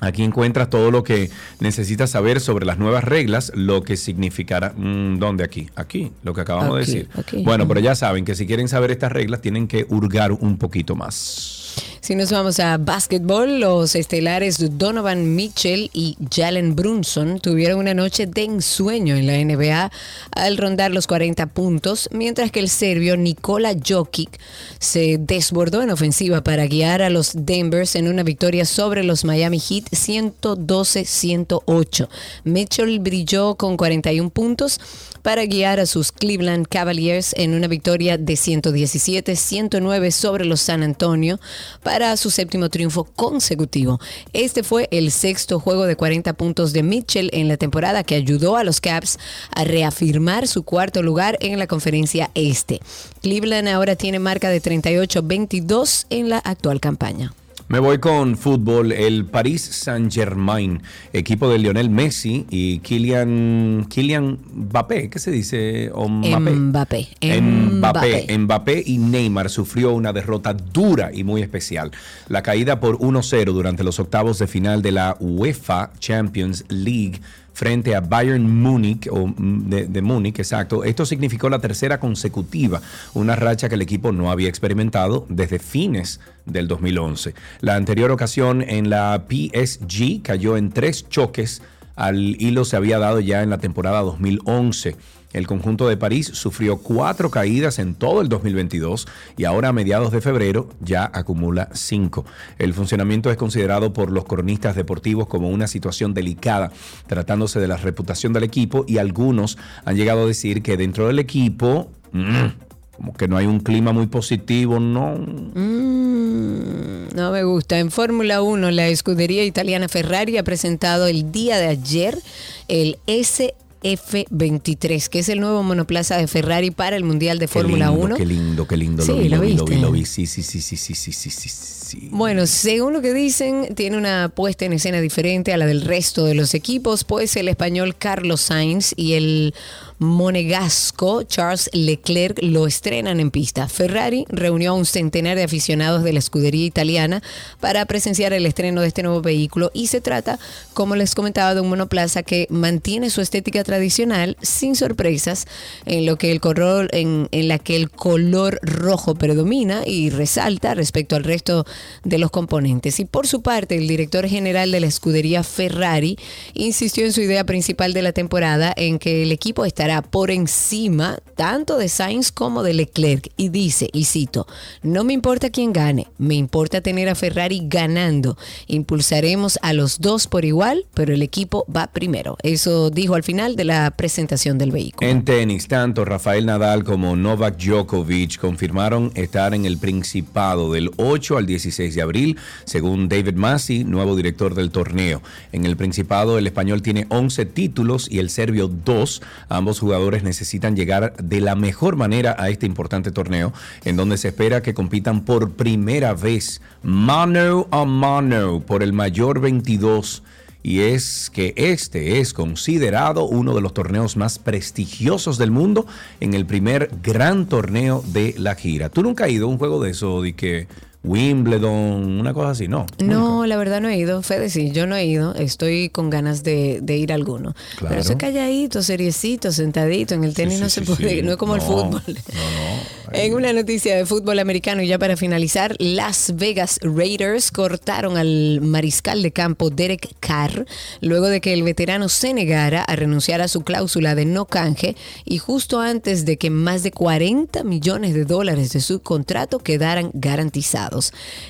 Aquí encuentras todo lo que necesitas saber sobre las nuevas reglas, lo que significará... Mm, ¿Dónde aquí? Aquí, lo que acabamos de decir. Bueno, pero ya saben que si quieren saber estas reglas tienen que hurgar un poquito más. Si nos vamos a básquetbol, los estelares Donovan Mitchell y Jalen Brunson tuvieron una noche de ensueño en la NBA al rondar los 40 puntos, mientras que el serbio Nikola Jokic se desbordó en ofensiva para guiar a los Denvers en una victoria sobre los Miami Heat 112-108. Mitchell brilló con 41 puntos para guiar a sus Cleveland Cavaliers en una victoria de 117-109 sobre los San Antonio para su séptimo triunfo consecutivo. Este fue el sexto juego de 40 puntos de Mitchell en la temporada que ayudó a los Caps a reafirmar su cuarto lugar en la conferencia este. Cleveland ahora tiene marca de 38-22 en la actual campaña. Me voy con fútbol. El Paris Saint-Germain, equipo de Lionel Messi y Kylian, Kylian Mbappé, ¿qué se dice? Mbappé. Mbappé. Mbappé. Mbappé y Neymar sufrió una derrota dura y muy especial. La caída por 1-0 durante los octavos de final de la UEFA Champions League frente a Bayern Múnich, o mm, de, de Múnich, exacto. Esto significó la tercera consecutiva, una racha que el equipo no había experimentado desde fines del 2011. La anterior ocasión en la PSG cayó en tres choques al hilo se había dado ya en la temporada 2011. El conjunto de París sufrió cuatro caídas en todo el 2022 y ahora a mediados de febrero ya acumula cinco. El funcionamiento es considerado por los cronistas deportivos como una situación delicada, tratándose de la reputación del equipo y algunos han llegado a decir que dentro del equipo... Mm, como que no hay un clima muy positivo, no. Mm, no me gusta. En Fórmula 1, la escudería italiana Ferrari ha presentado el día de ayer el S F23, que es el nuevo monoplaza de Ferrari para el Mundial de Fórmula 1. Qué lindo, qué lindo. Sí, lo, vi, lo, vi, lo vi, Sí, sí, sí, sí, sí, sí, sí, sí. Bueno, según lo que dicen, tiene una puesta en escena diferente a la del resto de los equipos, pues el español Carlos Sainz y el monegasco Charles Leclerc lo estrenan en pista. Ferrari reunió a un centenar de aficionados de la escudería italiana para presenciar el estreno de este nuevo vehículo y se trata, como les comentaba, de un monoplaza que mantiene su estética tradicional sin sorpresas en lo que el color en, en la que el color rojo predomina y resalta respecto al resto de los componentes. Y por su parte, el director general de la escudería Ferrari insistió en su idea principal de la temporada en que el equipo estará por encima tanto de Sainz como de Leclerc y dice, y cito, no me importa quién gane, me importa tener a Ferrari ganando. Impulsaremos a los dos por igual, pero el equipo va primero. Eso dijo al final de la presentación del vehículo. En tenis, tanto Rafael Nadal como Novak Djokovic confirmaron estar en el Principado del 8 al 16 de abril, según David Massey, nuevo director del torneo. En el Principado el español tiene 11 títulos y el serbio 2, ambos jugadores necesitan llegar de la mejor manera a este importante torneo, en donde se espera que compitan por primera vez mano a mano por el mayor 22 y es que este es considerado uno de los torneos más prestigiosos del mundo en el primer gran torneo de la gira. ¿Tú nunca has ido a un juego de eso de que Wimbledon, una cosa así, ¿no? No, la verdad no he ido. Fede, sí, yo no he ido. Estoy con ganas de, ir a alguno. Pero eso es calladito, seriecito, sentadito. En el tenis no se puede, no es como el fútbol. No, no. En una noticia de fútbol americano, y ya para finalizar, Las Vegas Raiders cortaron al mariscal de campo Derek Carr luego de que el veterano se negara a renunciar a su cláusula de no canje y justo antes de que más de 40 millones de dólares de su contrato quedaran garantizados.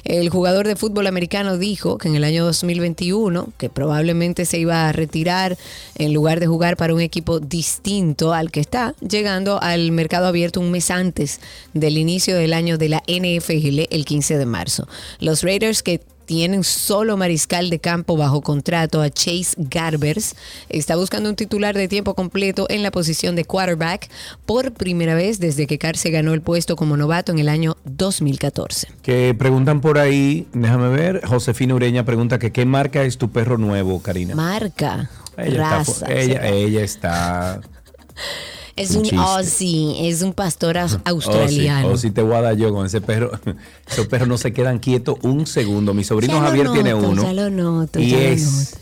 El jugador de fútbol americano dijo que en el año 2021, que probablemente se iba a retirar en lugar de jugar para un equipo distinto al que está, llegando al mercado abierto un mes antes del inicio del año de la NFL el 15 de marzo. Los Raiders que tienen solo mariscal de campo bajo contrato a Chase Garbers. Está buscando un titular de tiempo completo en la posición de quarterback por primera vez desde que Carr se ganó el puesto como novato en el año 2014. Que preguntan por ahí, déjame ver, Josefina Ureña pregunta que qué marca es tu perro nuevo, Karina. Marca. Ella raza. Está, ella, ella está [LAUGHS] Es un, Aussie, es un pastor australiano. Aussie, te voy a dar yo con ese perro. [LAUGHS] Esos perros no se quedan quietos un segundo. Mi sobrino Javier tiene uno. Ya lo noto, y ya es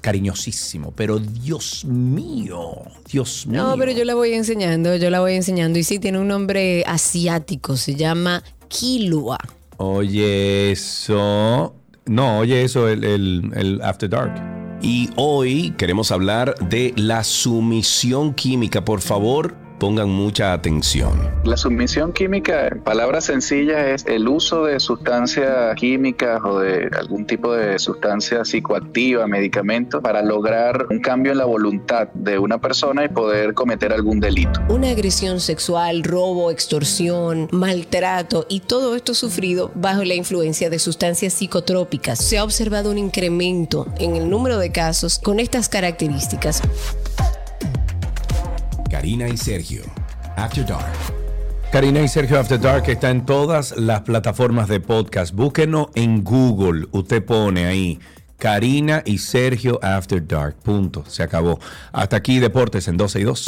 cariñosísimo, pero Dios mío, Dios mío. No, pero yo la voy enseñando, yo la voy enseñando. Y sí, tiene un nombre asiático, se llama Kilua. Oye, eso. No, oye, eso, el, el, el After Dark. Y hoy queremos hablar de la sumisión química. Por favor, pongan mucha atención. La sumisión química, en palabras sencillas, es el uso de sustancias químicas o de algún tipo de sustancia psicoactiva, medicamento, para lograr un cambio en la voluntad de una persona y poder cometer algún delito. Una agresión sexual, robo, extorsión, maltrato y todo esto sufrido bajo la influencia de sustancias psicotrópicas. Se ha observado un incremento en el número de casos con estas características. Karina y Sergio, After Dark. Karina y Sergio After Dark está en todas las plataformas de podcast. Búsquenos en Google. Usted pone ahí Karina y Sergio After Dark. Punto. Se acabó. Hasta aquí Deportes en 12 y 2.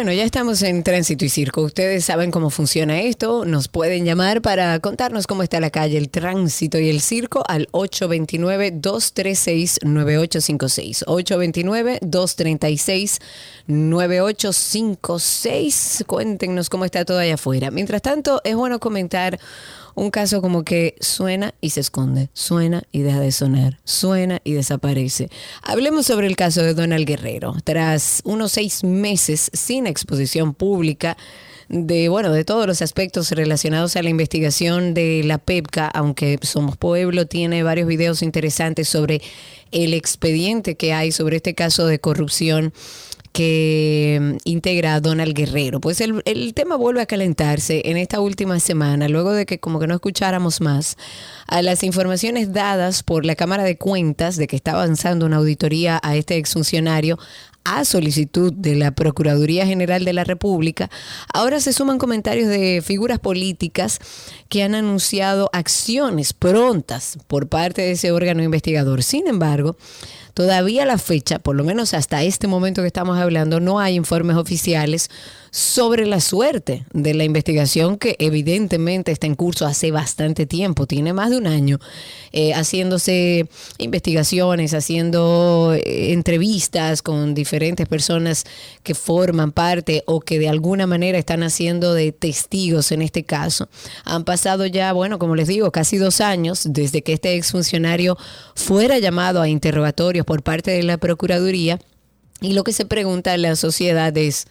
Bueno, ya estamos en Tránsito y Circo. Ustedes saben cómo funciona esto. Nos pueden llamar para contarnos cómo está la calle, el tránsito y el circo al 829-236-9856. 829-236-9856. Cuéntenos cómo está todo allá afuera. Mientras tanto, es bueno comentar un caso como que suena y se esconde, suena y deja de sonar, suena y desaparece. Hablemos sobre el caso de Donald Guerrero. Tras unos seis meses sin exposición pública, de bueno de todos los aspectos relacionados a la investigación de la PEPCA, aunque Somos Pueblo tiene varios videos interesantes sobre el expediente que hay sobre este caso de corrupción que mm, integra a Donald Guerrero. Pues el, el, tema vuelve a calentarse en esta última semana, luego de que como que no escucháramos más a las informaciones dadas por la Cámara de Cuentas de que está avanzando una auditoría a este exfuncionario a solicitud de la Procuraduría General de la República, ahora se suman comentarios de figuras políticas que han anunciado acciones prontas por parte de ese órgano investigador. Sin embargo, Todavía la fecha, por lo menos hasta este momento que estamos hablando, no hay informes oficiales sobre la suerte de la investigación que evidentemente está en curso hace bastante tiempo, tiene más de un año, eh, haciéndose investigaciones, haciendo eh, entrevistas con diferentes personas que forman parte o que de alguna manera están haciendo de testigos en este caso. Han pasado ya, bueno, como les digo, casi dos años desde que este exfuncionario fuera llamado a por parte de la Procuraduría y lo que se pregunta en la sociedad es,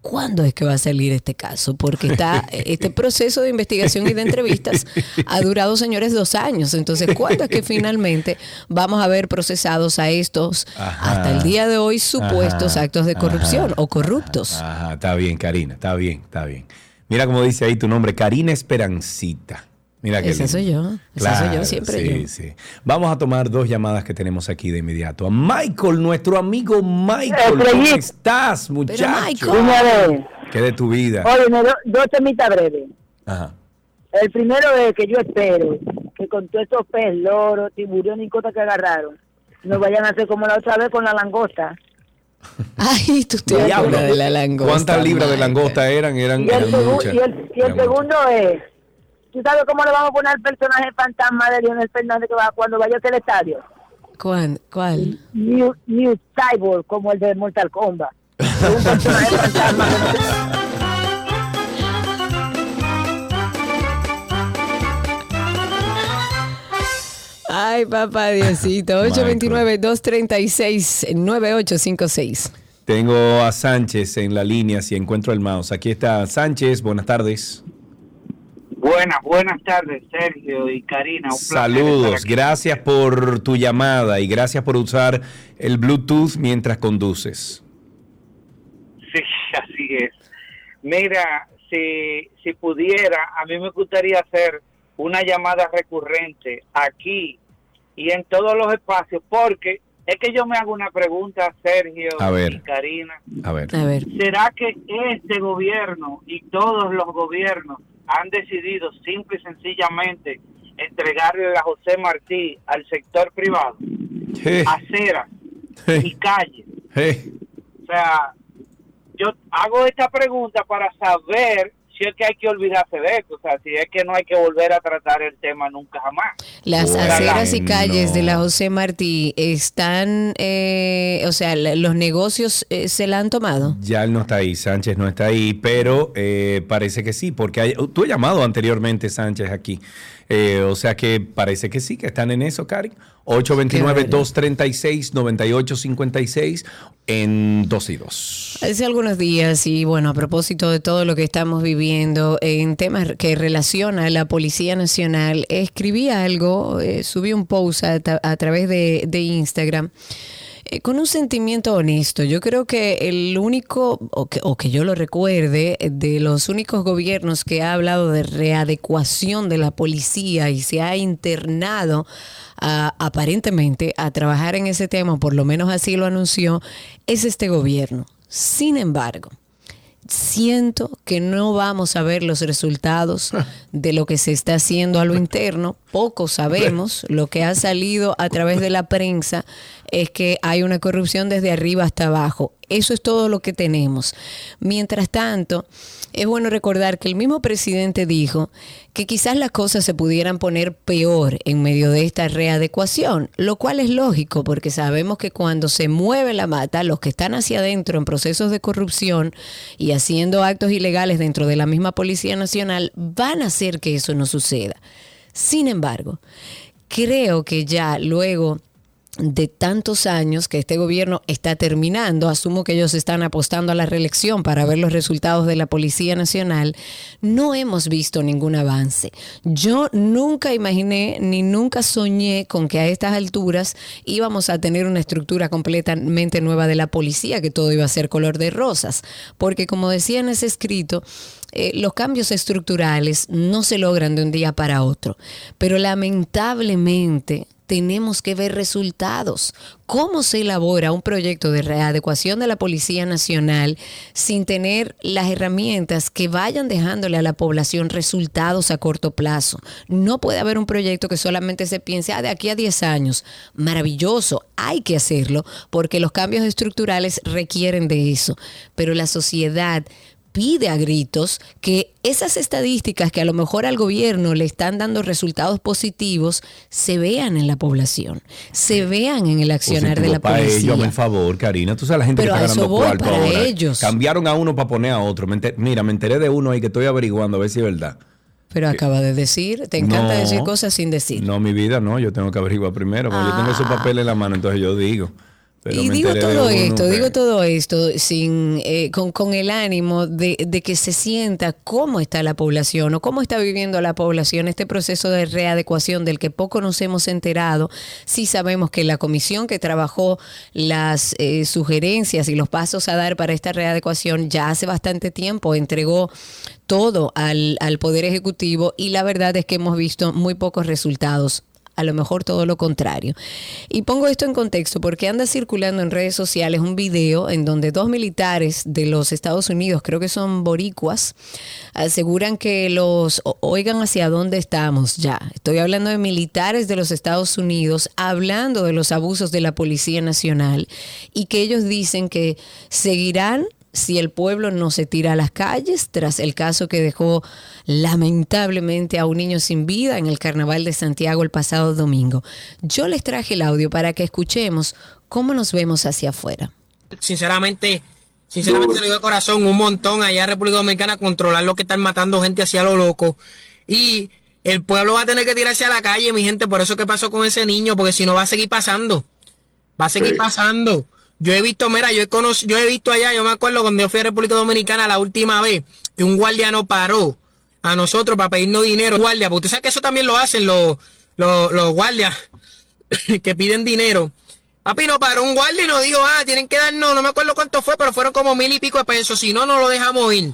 ¿cuándo es que va a salir este caso? Porque está [LAUGHS] este proceso de investigación y de entrevistas ha durado, señores, dos años. Entonces, ¿cuándo es que [LAUGHS] finalmente vamos a ver procesados a estos, hasta el día de hoy, supuestos actos de corrupción o corruptos? Ajá, está bien, Karina, está bien, está bien. Mira cómo dice ahí tu nombre, Karina Esperancita. Mira que Ese soy yo. Ese soy yo, siempre sí, yo. Sí. Vamos a tomar dos llamadas que tenemos aquí de inmediato. A Michael, nuestro amigo Michael. ¿Cómo estás, muchacho? Michael. ¿Qué de tu vida? Oye, do, dos temitas breves. Ajá. El primero es que yo espero que con todos estos pez, loro, tiburón y cosas que agarraron, no vayan a hacer como la otra vez con la langosta. [LAUGHS] Ay, tú te hablas de la langosta. ¿Cuántas libras de langosta eran? Eran, y el, eran segu- muchas. y el- y el Eran segundo es, ¿tú sabes cómo le vamos a poner al personaje fantasma de Lionel Fernández que va cuando vaya al estadio? ¿Cuál? ¿Cuál? New, New Cyborg, como el de Mortal Kombat. un personaje fantasma que no se- Ay, papá Diosito. 829-236-9856. Tengo a Sánchez en la línea, si encuentro el mouse. Aquí está Sánchez, buenas tardes. Buenas, buenas tardes, Sergio y Karina. Un Saludos, gracias por tu llamada y gracias por usar el Bluetooth mientras conduces. [LAUGHS] así es. Mira, si, si pudiera, a mí me gustaría hacer una llamada recurrente aquí y en todos los espacios, porque es que yo me hago una pregunta, Sergio y Karina. A ver. ¿Será que este gobierno y todos los gobiernos han decidido simple y sencillamente entregarle a José Martí al sector privado? Aceras y calles. O sea, yo hago esta pregunta para saber si es que hay que olvidarse de esto, o sea, si es que no hay que volver a tratar el tema nunca jamás. Las aceras y calles de la José Martí están, eh, o sea, los negocios eh, se la han tomado. Ya él no está ahí, Sánchez no está ahí, pero eh, parece que sí, porque hay, tú has llamado anteriormente, Sánchez, aquí. O sea que parece que sí, que están en eso, Cari. 829-236-9856 en 2 y 2. Hace algunos días, y bueno, a propósito de todo lo que estamos viviendo en temas que relaciona a la Policía Nacional, escribí algo, eh, subí un post a, través de, Instagram eh, con un sentimiento honesto. Yo creo que el único, o que, o que, yo lo recuerde, de los únicos gobiernos que ha hablado de readecuación de la policía y se ha internado aparentemente a trabajar en ese tema, por lo menos así lo anunció, es este gobierno. Sin embargo, siento que no vamos a ver los resultados de lo que se está haciendo a lo interno. Poco sabemos. [LAUGHS] Lo que ha salido a través de la prensa es que hay una corrupción desde arriba hasta abajo. Eso es todo lo que tenemos. Mientras tanto, es bueno recordar que el mismo presidente dijo que quizás las cosas se pudieran poner peor en medio de esta readecuación, lo cual es lógico porque sabemos que cuando se mueve la mata, los que están hacia adentro en procesos de corrupción y haciendo actos ilegales dentro de la misma Policía Nacional van a hacer que eso no suceda. Sin embargo, creo que ya luego de tantos años que este gobierno está terminando, asumo que ellos están apostando a la reelección para ver los resultados de la Policía Nacional, no hemos visto ningún avance. Yo nunca imaginé ni nunca soñé con que a estas alturas íbamos a tener una estructura completamente nueva de la policía, que todo iba a ser color de rosas, porque como decía en ese escrito, eh, los cambios estructurales no se logran de un día para otro, pero lamentablemente tenemos que ver resultados. ¿Cómo se elabora un proyecto de readecuación de la Policía Nacional sin tener las herramientas que vayan dejándole a la población resultados a corto plazo? No puede haber un proyecto que solamente se piense ah, de aquí a 10 años. Maravilloso, hay que hacerlo porque los cambios estructurales requieren de eso. Pero la sociedad pide a gritos que esas estadísticas que a lo mejor al gobierno le están dando resultados positivos se vean en la población, se vean en el accionar de la para policía. Ellos, favor, Karina, tú sabes la gente que está ganando cuarto para Ellos. Cambiaron a uno para poner a otro. mira, me enteré de uno ahí que estoy averiguando a ver si es verdad. Pero acaba de decir, te encanta decir cosas sin decir. No, mi vida no, yo tengo que averiguar primero. yo tengo su ah. papel en la mano, entonces yo digo y digo todo esto, digo todo esto sin, eh, con, con, el ánimo de, de, que se sienta cómo está la población o cómo está viviendo la población este proceso de readecuación del que poco nos hemos enterado. Sí sabemos que la comisión que trabajó las eh, sugerencias y los pasos a dar para esta readecuación ya hace bastante tiempo entregó todo al, al Poder Ejecutivo y la verdad es que hemos visto muy pocos resultados a lo mejor todo lo contrario. Y pongo esto en contexto porque anda circulando en redes sociales un video en donde dos militares de los Estados Unidos, creo que son boricuas, aseguran que los oigan hacia dónde estamos ya. Estoy hablando de militares de los Estados Unidos hablando de los abusos de la Policía Nacional y que ellos dicen que seguirán si el pueblo no se tira a las calles tras el caso que dejó lamentablemente a un niño sin vida en el Carnaval de Santiago el pasado domingo. Yo les traje el audio para que escuchemos cómo nos vemos hacia afuera. Sinceramente, sinceramente digo de corazón, un montón allá en República Dominicana controlar lo que están matando gente hacia lo loco. Y el pueblo va a tener que tirarse a la calle, mi gente, por eso que pasó con ese niño, porque si no va a seguir pasando. Va a seguir pasando. Yo he visto, mira, yo he conocido, yo he visto allá, yo me acuerdo cuando yo fui a República Dominicana la última vez, que un guardia no paró a nosotros para pedirnos dinero, guardia, porque usted sabe que eso también lo hacen los, los, guardias [COUGHS] que piden dinero. Papi, no paró un guardia y nos dijo, ah, tienen que darnos, no me acuerdo cuánto fue, pero fueron como mil y pico de pesos, si no, no lo dejamos ir.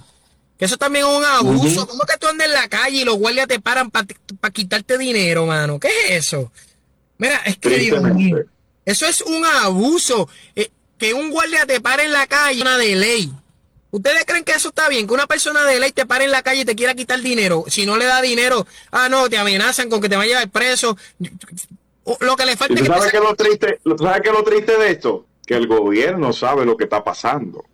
Que eso también es un abuso. ¿Cómo que tú andas en la calle y los guardias te paran para quitarte dinero, mano? ¿Qué es eso? Mira, es que mío, eso es un abuso. Eh, que un guardia te pare en la calle, una de ley. ¿Ustedes creen que eso está bien? Que una persona de ley te pare en la calle y te quiera quitar dinero. Si no le da dinero, ah, no, te amenazan con que te vaya a llevar preso. Lo que le falta es que... ¿Sabes qué es lo triste, ¿sabes qué es lo triste de esto? Que el gobierno sabe lo que está pasando.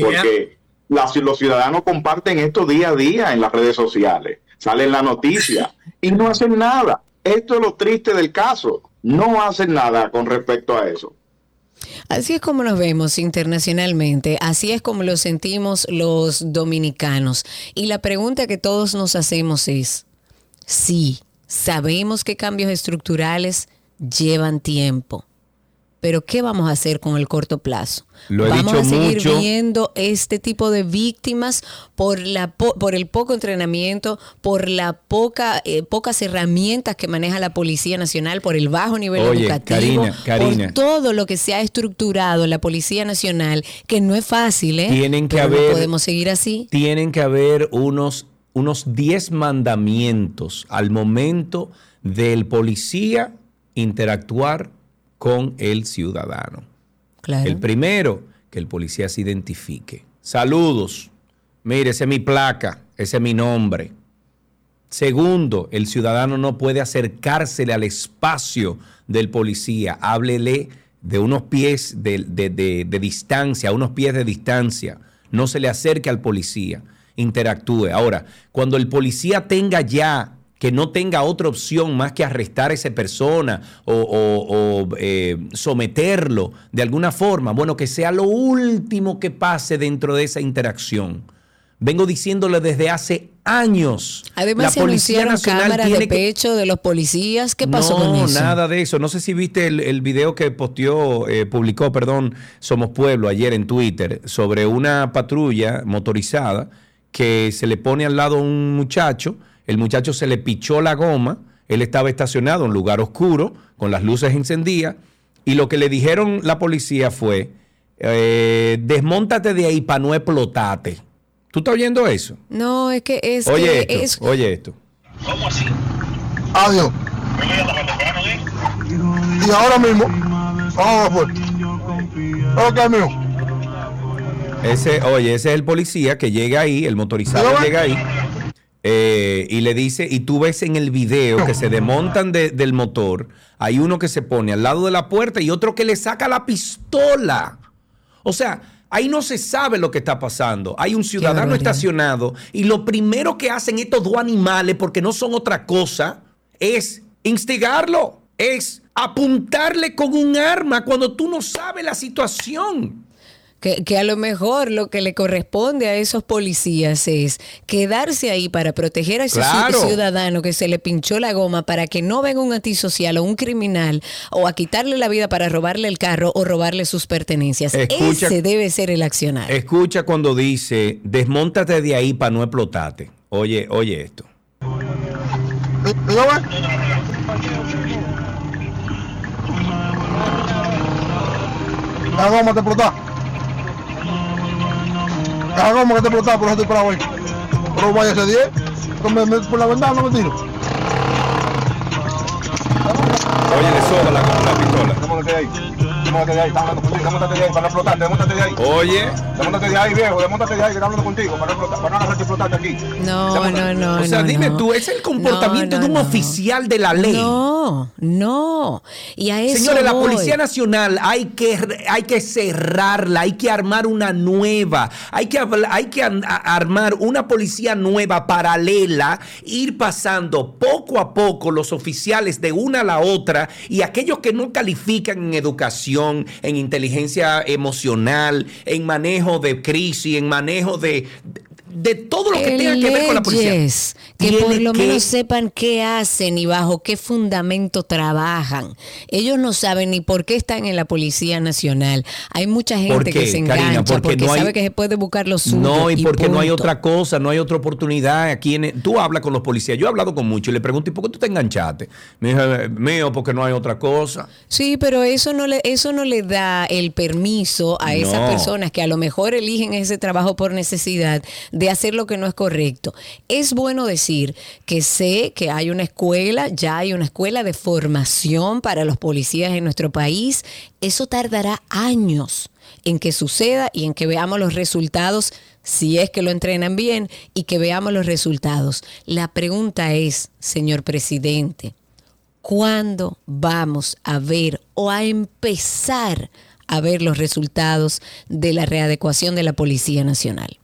Porque los ciudadanos comparten esto día a día en las redes sociales. Salen la noticia y no hacen nada. Esto es lo triste del caso. No hacen nada con respecto a eso. Así es como nos vemos internacionalmente, así es como lo sentimos los dominicanos. Y la pregunta que todos nos hacemos es, sí, sabemos que cambios estructurales llevan tiempo, pero ¿qué vamos a hacer con el corto plazo? vamos a seguir viendo este tipo de víctimas por la por el poco entrenamiento, por la poca eh, pocas herramientas que maneja la Policía Nacional, por el bajo nivel educativo, por todo lo que se ha estructurado en la Policía Nacional, que no es fácil, ¿eh? Tienen que haber podemos seguir así. Tienen que haber unos unos 10 mandamientos al momento del policía interactuar con el ciudadano. El primero, que el policía se identifique. Saludos. Mire, esa es mi placa, ese es mi nombre. Segundo, el ciudadano no puede acercársele al espacio del policía. Háblele de unos pies de, de, distancia, unos pies de distancia. No se le acerque al policía. Interactúe. Ahora, cuando el policía tenga ya que no tenga otra opción más que arrestar a esa persona o, eh, someterlo de alguna forma, bueno, que sea lo último que pase dentro de esa interacción. Vengo diciéndole desde hace años. Además, la Policía Nacional cámaras de pecho de los policías. ¿Qué pasó con eso? No, nada de eso. No sé si viste el, video que posteó, eh, publicó, perdón, Somos Pueblo ayer en Twitter sobre una patrulla motorizada que se le pone al lado a un muchacho el muchacho se le pichó la goma, él estaba estacionado en un lugar oscuro, con las luces encendidas, y lo que le dijeron la policía fue, eh, desmontate de ahí para no explotarte. ¿Tú estás oyendo eso? No, es que es... Oye que esto, oye esto. ¿Cómo así? Adiós. Y ahora mismo, vamos pues. Ok, mío. Ese, oye, ese es el policía que llega ahí, el motorizado llega ahí eh, y le dice, y tú ves en el video que se desmontan del motor, hay uno que se pone al lado de la puerta y otro que le saca la pistola. O sea, ahí no se sabe lo que está pasando. Hay un ciudadano estacionado y lo primero que hacen estos dos animales, porque no son otra cosa, es instigarlo, es apuntarle con un arma cuando tú no sabes la situación. Que, a lo mejor lo que le corresponde a esos policías es quedarse ahí para proteger a ese ciudadano que se le pinchó la goma para que no venga un antisocial o un criminal o a quitarle la vida para robarle el carro o robarle sus pertenencias. Ese debe ser el accionar. Escucha cuando dice, desmontate de ahí para no explotarte. Oye, oye esto. La goma te explotó. Ah, ¿cómo que te explotaba? Por eso estoy parado ahí. Pero vaya ese 10. Por la ventana no me tiro. Oye, le sobra la, la pistola. Démosle ahí. De ahí. Está hablando contigo. Démosle de ahí para no explotar. Démosle de ahí. Oye. Démosle de ahí, viejo. Démosle de ahí que está hablando contigo para no explotar. Para no hacerte explotarte aquí. No, no, no. O sea, dime tú, ¿es el comportamiento de un oficial de la ley? No, no. Y a eso Señores, la Policía Nacional hay que, hay que cerrarla, hay que armar una nueva, hay que, hay que armar una policía nueva, paralela, ir pasando poco a poco los oficiales de una a la otra y aquellos que no califican en educación, en inteligencia emocional, en manejo de crisis, en manejo de, de todo lo que tenga que ver con la policía. Que por lo menos sepan qué hacen y bajo qué fundamento trabajan. Ellos no saben ni por qué están en la Policía Nacional. Hay mucha gente que se engancha porque, sabe que se puede buscar los suyo. No, y, porque no hay otra cosa, no hay otra oportunidad. Aquí en, tú hablas con los policías. Yo he hablado con muchos y le pregunto, ¿y por qué tú te enganchaste? Me dice, mío, porque no hay otra cosa. Sí, pero eso no le, eso no le da el permiso a esas personas que a lo mejor eligen ese trabajo por necesidad de hacer lo que no es correcto. Es bueno decir que sé que hay una escuela, ya hay una escuela de formación para los policías en nuestro país. Eso tardará años en que suceda y en que veamos los resultados, si es que lo entrenan bien, y que veamos los resultados. La pregunta es, señor presidente, ¿cuándo vamos a ver o a empezar a ver los resultados de la readecuación de la Policía Nacional?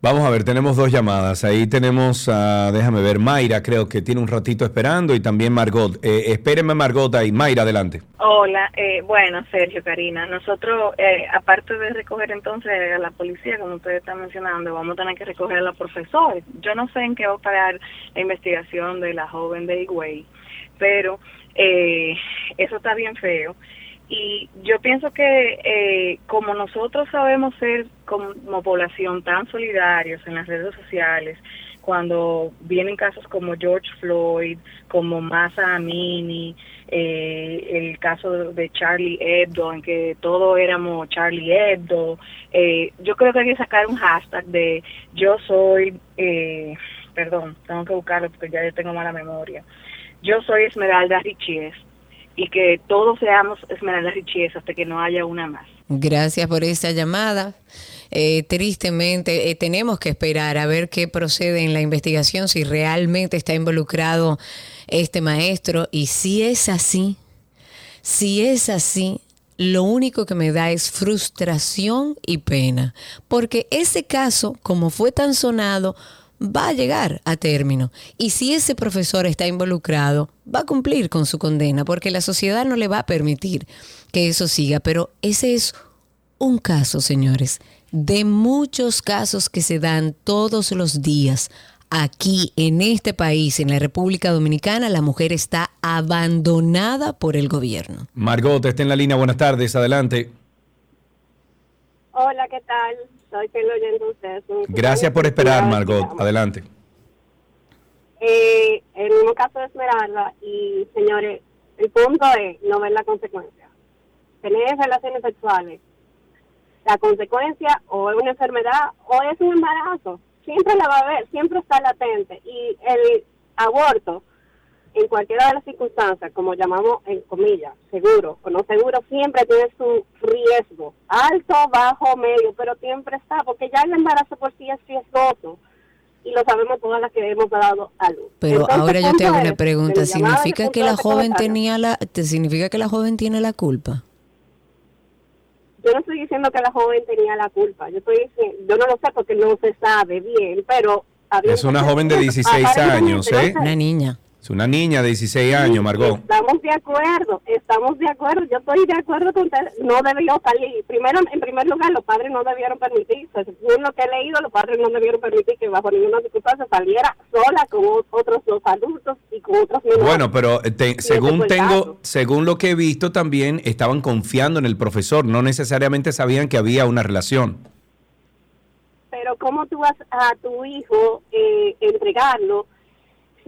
Vamos a ver, tenemos dos llamadas. Ahí tenemos, a, déjame ver, Mayra creo que tiene un ratito esperando y también Margot. Eh, espérenme Margot ahí. Mayra, adelante. Hola, eh, bueno, Sergio, Karina. Nosotros, eh, aparte de recoger entonces a la policía, como ustedes están mencionando, vamos a tener que recoger a los profesores. Yo no sé en qué va a parar la investigación de la joven de Higüey, pero eh, eso está bien feo y yo pienso que eh, como nosotros sabemos ser como población tan solidarios en las redes sociales, cuando vienen casos como George Floyd, como Masa Amini, eh, el caso de Charlie Hebdo, en que todos éramos Charlie Hebdo, eh, yo creo que hay que sacar un hashtag de yo soy, eh, perdón, tengo que buscarlo porque ya yo tengo mala memoria, yo soy Esmeralda Richies y que todos seamos Esmeralda Richies hasta que no haya una más. Gracias por esa llamada. Eh, tristemente, eh, tenemos que esperar a ver qué procede en la investigación, si realmente está involucrado este maestro y si es así, si es así, lo único que me da es frustración y pena, porque ese caso, como fue tan sonado, va a llegar a término. Y si ese profesor está involucrado, va a cumplir con su condena, porque la sociedad no le va a permitir que eso siga. Pero ese es un caso, señores, de muchos casos que se dan todos los días. Aquí en este país, en la República Dominicana, la mujer está abandonada por el gobierno. Margot, está en la línea. Buenas tardes, adelante. Hola, ¿qué tal? Estoy oyendo ustedes. Gracias por esperar, Margot. Adelante. Eh, el mismo caso de Esmeralda, y señores, el punto es no ver la consecuencia. Tener relaciones sexuales, la consecuencia o es una enfermedad o es un embarazo. Siempre la va a haber, siempre está latente. Y el aborto en cualquiera de las circunstancias, como llamamos en comillas, seguro o no seguro, siempre tiene su riesgo, alto, bajo, medio, pero siempre está, porque ya el embarazo por sí es riesgoso y lo sabemos todas las que hemos dado a luz. Pero ahora yo te hago una pregunta, ¿significa que la joven tenía la te significa que la joven tiene la culpa? Yo no estoy diciendo que la joven tenía la culpa, yo estoy diciendo, yo no lo sé porque no se sabe bien, pero es una joven de 16 años, ¿eh? Una niña. Es una niña de 16 años, Margot. Estamos de acuerdo, estamos de acuerdo. Yo estoy de acuerdo con usted. No debió salir. Primero, en primer lugar, los padres no debieron permitir, según lo que he leído, los padres no debieron permitir que bajo ninguna circunstancia saliera sola con otros dos adultos y con otros menores. Bueno, pero eh, según tengo, según lo que he visto también, estaban confiando en el profesor. No necesariamente sabían que había una relación. Pero ¿cómo tú vas a tu hijo eh, entregarlo?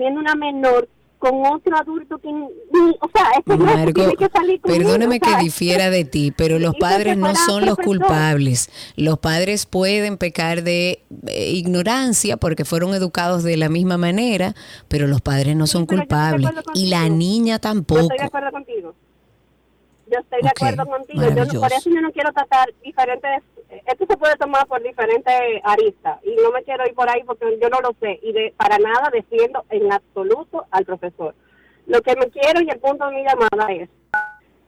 Siendo una menor con otro adulto que o sea es tiene que salir perdóname que difiera de ti pero los padres no son los culpables. Los padres pueden pecar de eh, ignorancia porque fueron educados de la misma manera pero los padres no son culpables. y la niña tampoco yo estoy de acuerdo contigo. Yo estoy de acuerdo contigo. Yo por eso yo no quiero tratar diferentes esto se puede tomar por diferentes aristas y no me quiero ir por ahí porque yo no lo sé y de para nada defiendo en absoluto al profesor. Lo que me quiero y el punto de mi llamada es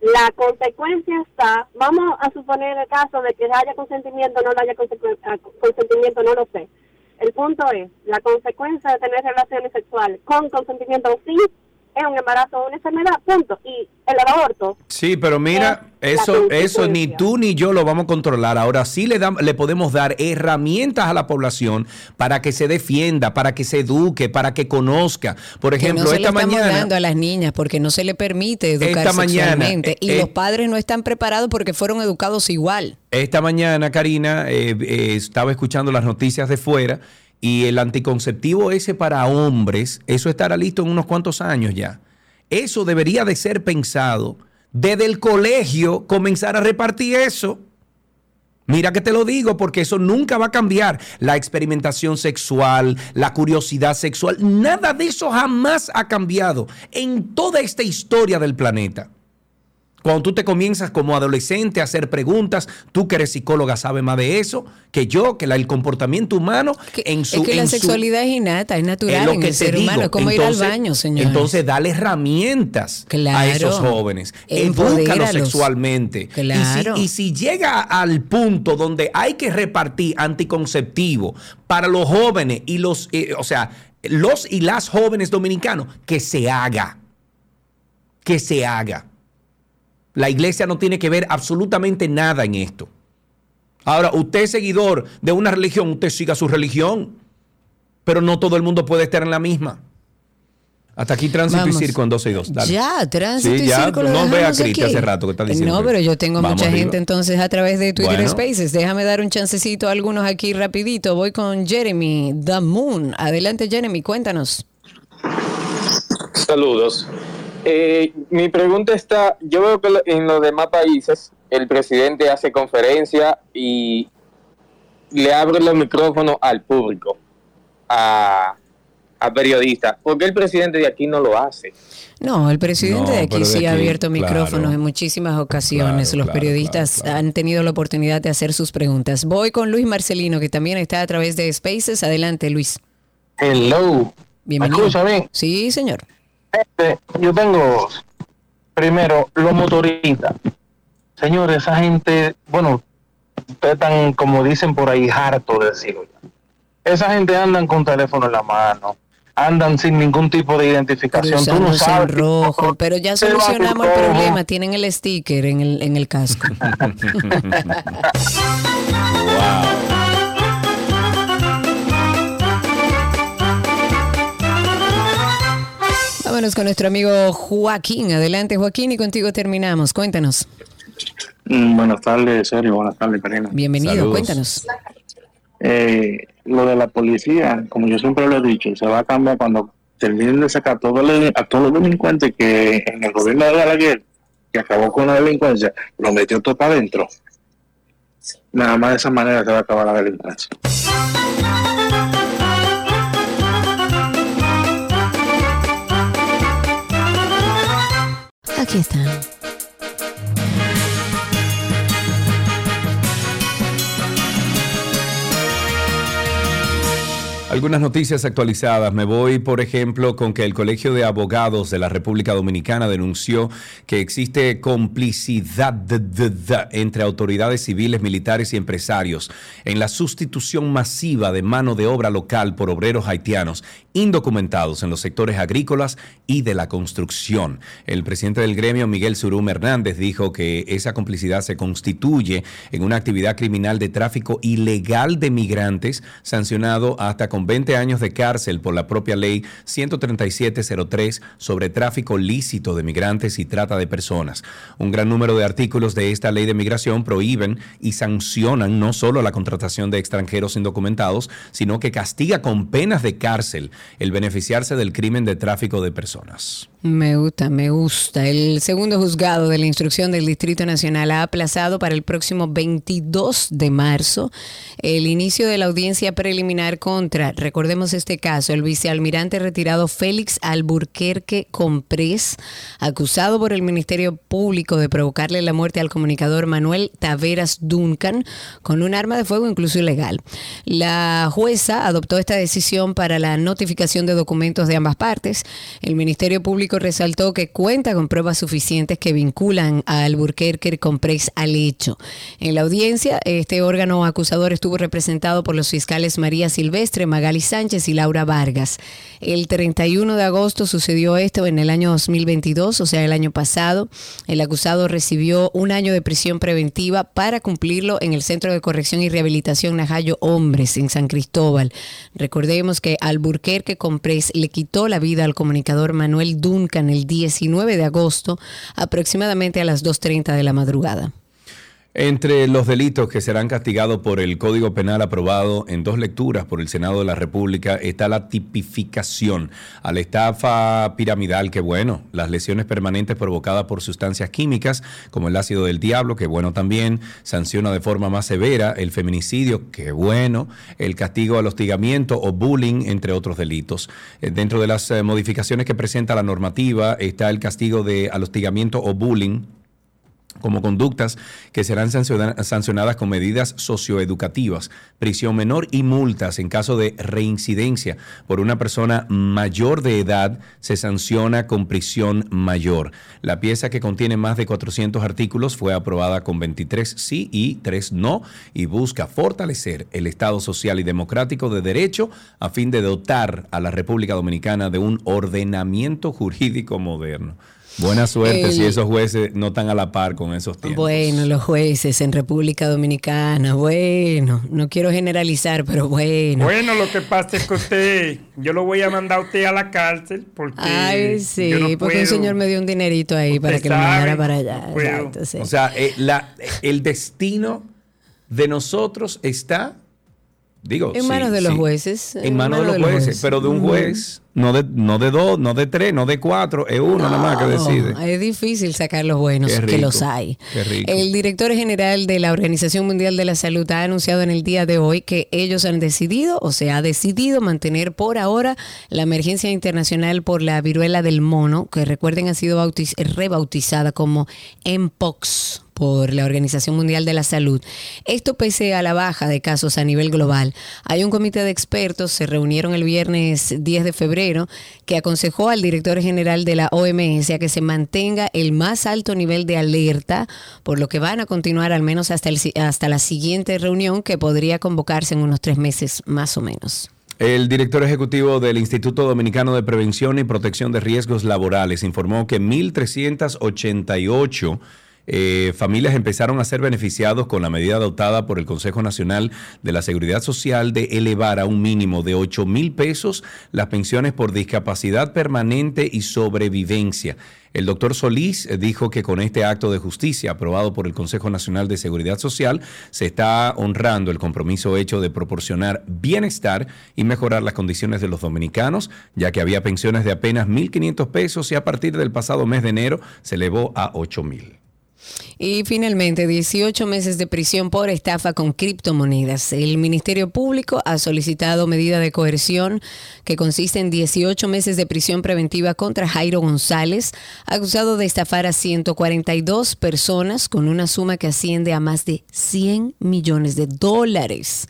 la consecuencia está, vamos a suponer el caso de que haya consentimiento, no haya ah, consentimiento, no lo sé. El punto es, la consecuencia de tener relaciones sexuales con consentimiento sí es un embarazo o una enfermedad, punto. Y el aborto. Sí, pero mira, eso, eso ni tú ni yo lo vamos a controlar. Ahora sí le, le podemos dar herramientas a la población para que se defienda, para que se eduque, para que conozca. Por ejemplo, que no esta le mañana. dando a las niñas porque no se le permite educar Esta mañana, sexualmente. y eh, los padres no están preparados porque fueron educados igual. Esta mañana, Karina, eh, eh, estaba escuchando las noticias de fuera y el anticonceptivo ese para hombres, eso estará listo en unos cuantos años ya. Eso debería de ser pensado desde el colegio, comenzar a repartir eso. Mira que te lo digo porque eso nunca va a cambiar. La experimentación sexual, la curiosidad sexual, nada de eso jamás ha cambiado en toda esta historia del planeta. Cuando tú te comienzas como adolescente a hacer preguntas, tú que eres psicóloga sabes más de eso que yo, que la- el comportamiento humano en su... es que la en su- sexualidad es innata, es es natural lo en que el ser humano. digo. Es como ir Entonces- al baño, señores. Entonces, dale herramientas a esos jóvenes. Edúcalos sexualmente. Claro. Y, si, y si llega al punto donde hay que repartir anticonceptivo para los jóvenes y los, eh, o sea, los y las jóvenes dominicanos, que se haga. Que se haga. La iglesia no tiene que ver absolutamente nada en esto. Ahora, usted es seguidor de una religión, usted siga su religión, pero no todo el mundo puede estar en la misma. Hasta aquí tránsito Vamos. y circo en 12 y 2. Dale. Ya, tránsito Sí, y ya, circo lo no ve a Cristi hace rato que está diciendo. No, pero yo tengo Vamos mucha arriba. gente entonces a través de Twitter Bueno. Spaces. Déjame dar un chancecito a algunos aquí rapidito. Voy con Jeremy, The Moon. Adelante Jeremy, cuéntanos. Saludos. Eh, mi pregunta está, yo veo que en los demás países el presidente hace conferencia y le abre los micrófonos al público, a, a periodistas. ¿Por qué el presidente de aquí no lo hace? No, el presidente No, de aquí de sí ha abierto claro. micrófonos en muchísimas ocasiones. Claro, Los claro, periodistas han tenido la oportunidad de hacer sus preguntas. Voy con Luis Marcelino, que también está a través de Spaces. Adelante, Luis. Hello. Bienvenido. ¿Me escucha bien? Sí, señor. Este, yo tengo, primero, los motoristas. Señores, esa gente, bueno, ustedes están, como dicen por ahí, harto de decirlo. ya. Esa gente andan con teléfono en la mano, andan sin ningún tipo de identificación. Tú no en sabes. rojo, pero ya solucionamos el problema. Tienen el sticker en el, en el casco. [LAUGHS] [LAUGHS] Vámonos con nuestro amigo Joaquín. Adelante, Joaquín, y contigo terminamos. Cuéntanos. Mm, Buenas tardes, Sergio. Buenas tardes, Karina. Bienvenido, cuéntanos. Eh, lo de la policía, como yo siempre lo he dicho, se va a cambiar cuando terminen de sacar todos los- a todos los delincuentes que en el gobierno de Balaguer, que acabó con la delincuencia, lo metió todo para adentro. Nada más de esa manera se va a acabar la delincuencia. Aquí está. Algunas noticias actualizadas. Me voy, por ejemplo, con que el Colegio de Abogados de la República Dominicana denunció que existe complicidad entre autoridades civiles, militares y empresarios en la sustitución masiva de mano de obra local por obreros haitianos indocumentados en los sectores agrícolas y de la construcción. El presidente del gremio, Miguel Surum Hernández, dijo que esa complicidad se constituye en una actividad criminal de tráfico ilegal de migrantes, sancionado hasta con 20 años de cárcel por la propia ley 13703 sobre tráfico lícito de migrantes y trata de personas. Un gran número de artículos de esta ley de migración prohíben y sancionan no solo la contratación de extranjeros indocumentados, sino que castiga con penas de cárcel el beneficiarse del crimen de tráfico de personas. Me gusta, me gusta. El segundo juzgado de la instrucción del Distrito Nacional ha aplazado para el próximo 22 de marzo el inicio de la audiencia preliminar contra, recordemos este caso, el vicealmirante retirado Félix Alburquerque Comprés, acusado por el Ministerio Público de provocarle la muerte al comunicador Manuel Taveras Duncan con un arma de fuego incluso ilegal. La jueza adoptó esta decisión para la notificación de documentos de ambas partes. El Ministerio Público resaltó que cuenta con pruebas suficientes que vinculan a Alburquerque Comprés al hecho. En la audiencia, este órgano acusador estuvo representado por los fiscales María Silvestre, Magali Sánchez y Laura Vargas. El 31 de agosto sucedió esto en el año 2022, o sea, el año pasado. El acusado recibió un año de prisión preventiva para cumplirlo en el Centro de Corrección y Rehabilitación Najayo Hombres en San Cristóbal. Recordemos que Alburquerque Comprés le quitó la vida al comunicador Manuel Duncan el 19 de agosto, aproximadamente a las 2.30 de la madrugada. Entre los delitos que serán castigados por el Código Penal aprobado en dos lecturas por el Senado de la República está la tipificación a la estafa piramidal, que bueno, las lesiones permanentes provocadas por sustancias químicas, como el ácido del diablo, que bueno también, sanciona de forma más severa el feminicidio, que bueno, el castigo al hostigamiento o bullying, entre otros delitos. Eh, dentro de las eh, modificaciones que presenta la normativa está el castigo de al hostigamiento o bullying como conductas que serán sancionadas con medidas socioeducativas, prisión menor y multas en caso de reincidencia por una persona mayor de edad se sanciona con prisión mayor. La pieza que contiene más de 400 artículos fue aprobada con 23 sí y 3 no y busca fortalecer el Estado social y democrático de derecho a fin de dotar a la República Dominicana de un ordenamiento jurídico moderno. Buena suerte si esos jueces no están a la par con esos tiempos. Bueno, los jueces en República Dominicana, bueno, no quiero generalizar, pero bueno. Bueno, lo que pasa es que usted, yo lo voy a mandar a usted a la cárcel porque. Ay, sí, porque un señor me dio un dinerito ahí para que lo mandara para allá. O sea, eh, la, el destino de nosotros está Digo, en manos de los jueces. En, manos de los jueces, pero de un juez, no de, no de dos, no de tres, no de cuatro, es uno nada más que decide. Es difícil sacar los buenos, que los hay. El director general de la Organización Mundial de la Salud ha anunciado en el día de hoy que ellos han decidido, o se ha decidido mantener por ahora la emergencia internacional por la viruela del mono, que recuerden ha sido rebautizada como MPOX por la Organización Mundial de la Salud. Esto pese a la baja de casos a nivel global. Hay un comité de expertos, se reunieron el viernes 10 de febrero, que aconsejó al director general de la OMS a que se mantenga el más alto nivel de alerta, por lo que van a continuar al menos hasta, el, hasta la siguiente reunión que podría convocarse en unos tres meses más o menos. El director ejecutivo del Instituto Dominicano de Prevención y Protección de Riesgos Laborales informó que 1.388 eh, familias empezaron a ser beneficiados con la medida adoptada por el Consejo Nacional de la Seguridad Social de elevar a un mínimo de 8 mil pesos las pensiones por discapacidad permanente y sobrevivencia. El doctor Solís dijo que con este acto de justicia aprobado por el Consejo Nacional de Seguridad Social se está honrando el compromiso hecho de proporcionar bienestar y mejorar las condiciones de los dominicanos, ya que había pensiones de apenas 1.500 pesos y a partir del pasado mes de enero se elevó a 8 mil. Y finalmente, 18 meses de prisión por estafa con criptomonedas. El Ministerio Público ha solicitado medida de coerción que consiste en 18 meses de prisión preventiva contra Jairo González, acusado de estafar a 142 personas con una suma que asciende a más de 100 millones de dólares.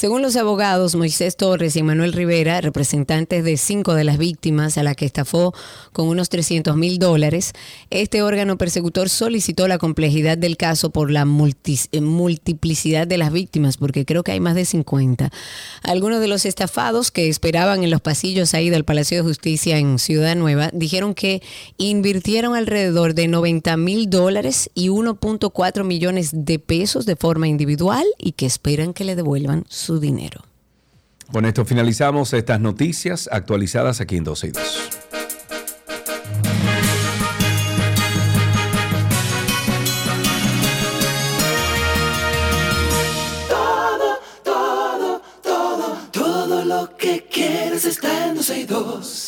Según los abogados Moisés Torres y Manuel Rivera, representantes de cinco de las víctimas a la que estafó con unos 300 mil dólares, este órgano persecutor solicitó la complejidad del caso por la eh, multiplicidad de las víctimas, porque creo que hay más de 50. Algunos de los estafados que esperaban en los pasillos ahí del Palacio de Justicia en Ciudad Nueva dijeron que invirtieron alrededor de 90 mil dólares y 1.4 millones de pesos de forma individual y que esperan que le devuelvan su dinero. Con esto finalizamos estas noticias actualizadas aquí en 12 y 2. que quieres está en 262.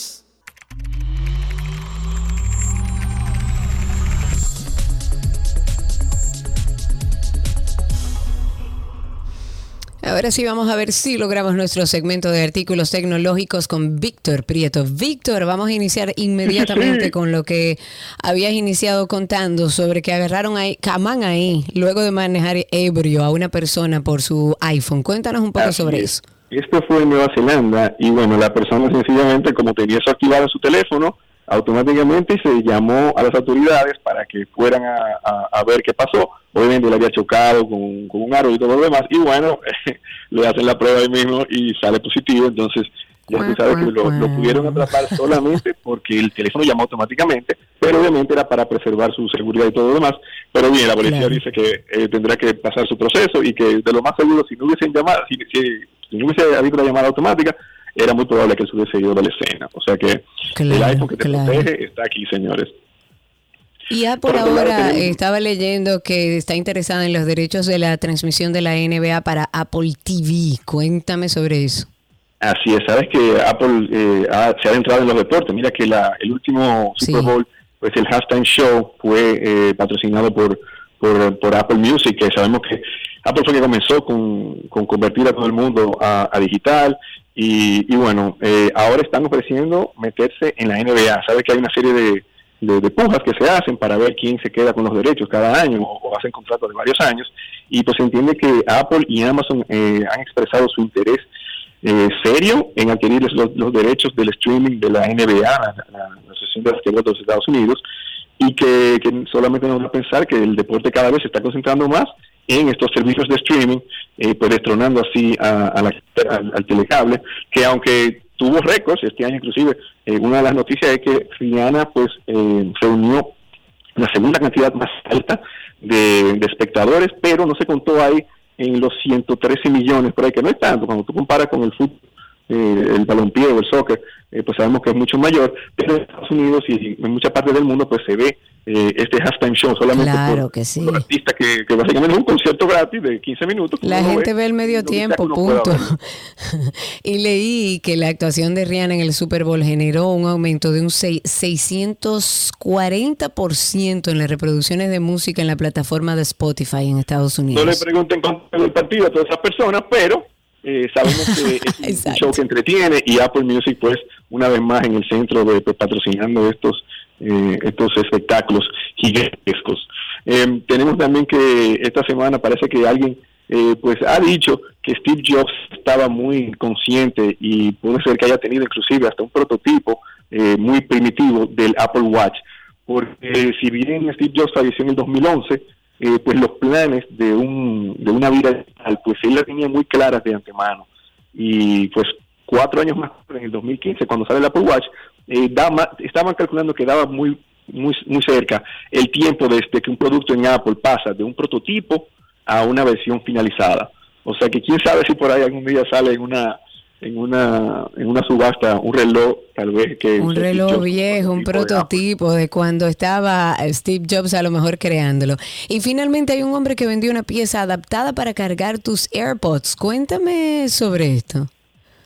Ahora sí vamos a ver si logramos nuestro segmento de artículos tecnológicos con Víctor Prieto. Víctor, vamos a iniciar inmediatamente [LAUGHS] con lo que habías iniciado contando sobre que agarraron ahí, Camán ahí, luego de manejar ebrio a una persona por su iPhone. Cuéntanos un poco sobre eso. Esto fue en Nueva Zelanda y bueno, la persona sencillamente como tenía eso activado en su teléfono, automáticamente se llamó a las autoridades para que fueran a, ver qué pasó. Obviamente él había chocado con, un aro y todo lo demás, y bueno, [LAUGHS] le hacen la prueba ahí mismo y sale positivo, entonces ya tú sabes que lo, pudieron atrapar [LAUGHS] solamente porque el teléfono llamó automáticamente, pero obviamente era para preservar su seguridad y todo lo demás. Pero bien, la policía dice que eh, tendrá que pasar su proceso y que de lo más seguro, si no hubiesen llamado, si, si no hubiese habido una llamada automática, era muy probable que se hubiese ido de la escena. O sea que el iPhone que te protege está aquí, señores. Y Apple ahora estaba leyendo que está interesada en los derechos de la transmisión de la NBA para Apple TV. Cuéntame sobre eso. Así es, sabes que Apple eh, se ha entrado en los deportes. Mira que la, el último Super Bowl, pues el halftime show fue eh, patrocinado por, por, Apple Music, que sabemos que Apple fue que comenzó con, convertir a todo el mundo a digital y, bueno, eh, ahora están ofreciendo meterse en la NBA. Sabe que hay una serie de, de, pujas que se hacen para ver quién se queda con los derechos cada año o, hacen contratos de varios años. Y pues se entiende que Apple y Amazon eh, han expresado su interés eh, serio en adquirir los, derechos del streaming de la NBA, la, Asociación de las de los Estados Unidos, y que, que solamente nos va a pensar que el deporte cada vez se está concentrando más en estos servicios de streaming, eh, pues destronando así a, al, telecable, que aunque tuvo récords este año inclusive, eh, una de las noticias es que Rihanna pues eh, se unió la segunda cantidad más alta de, espectadores, pero no se contó ahí en los 113 millones, por ahí que no es tanto, cuando tú comparas con el fútbol, eh, el balompié o el soccer, pues sabemos que es mucho mayor, pero en Estados Unidos y en muchas partes del mundo pues se ve eh, este halftime show solamente claro que sí. artista que, básicamente es un concierto gratis de 15 minutos. La gente ve, el medio tiempo, punto. [LAUGHS] y leí que la actuación de Rihanna en el Super Bowl generó un aumento de un 640% en las reproducciones de música en la plataforma de Spotify en Estados Unidos. No le pregunten cuánto el partido a todas esas personas, pero eh, sabemos que [LAUGHS] es un show que entretiene y Apple Music pues una vez más en el centro de pues, patrocinando estos eh, estos espectáculos gigantescos. Eh, tenemos también que esta semana parece que alguien eh, pues ha dicho que Steve Jobs estaba muy consciente y puede ser que haya tenido inclusive hasta un prototipo muy primitivo del Apple Watch, porque si bien Steve Jobs falleció en el 2011, pues los planes de, un, de una vida digital, pues él la tenía muy claras de antemano. Y pues cuatro años más en el 2015, cuando sale el Apple Watch, eh, estaban calculando que daba muy, muy, muy cerca el tiempo desde que un producto en Apple pasa de un prototipo a una versión finalizada. O sea que quién sabe si por ahí algún día sale en una en una en una subasta un reloj tal vez que un reloj viejo un prototipo de, cuando estaba Steve Jobs a lo mejor creándolo. Y finalmente hay un hombre que vendió una pieza adaptada para cargar tus AirPods. Cuéntame sobre esto.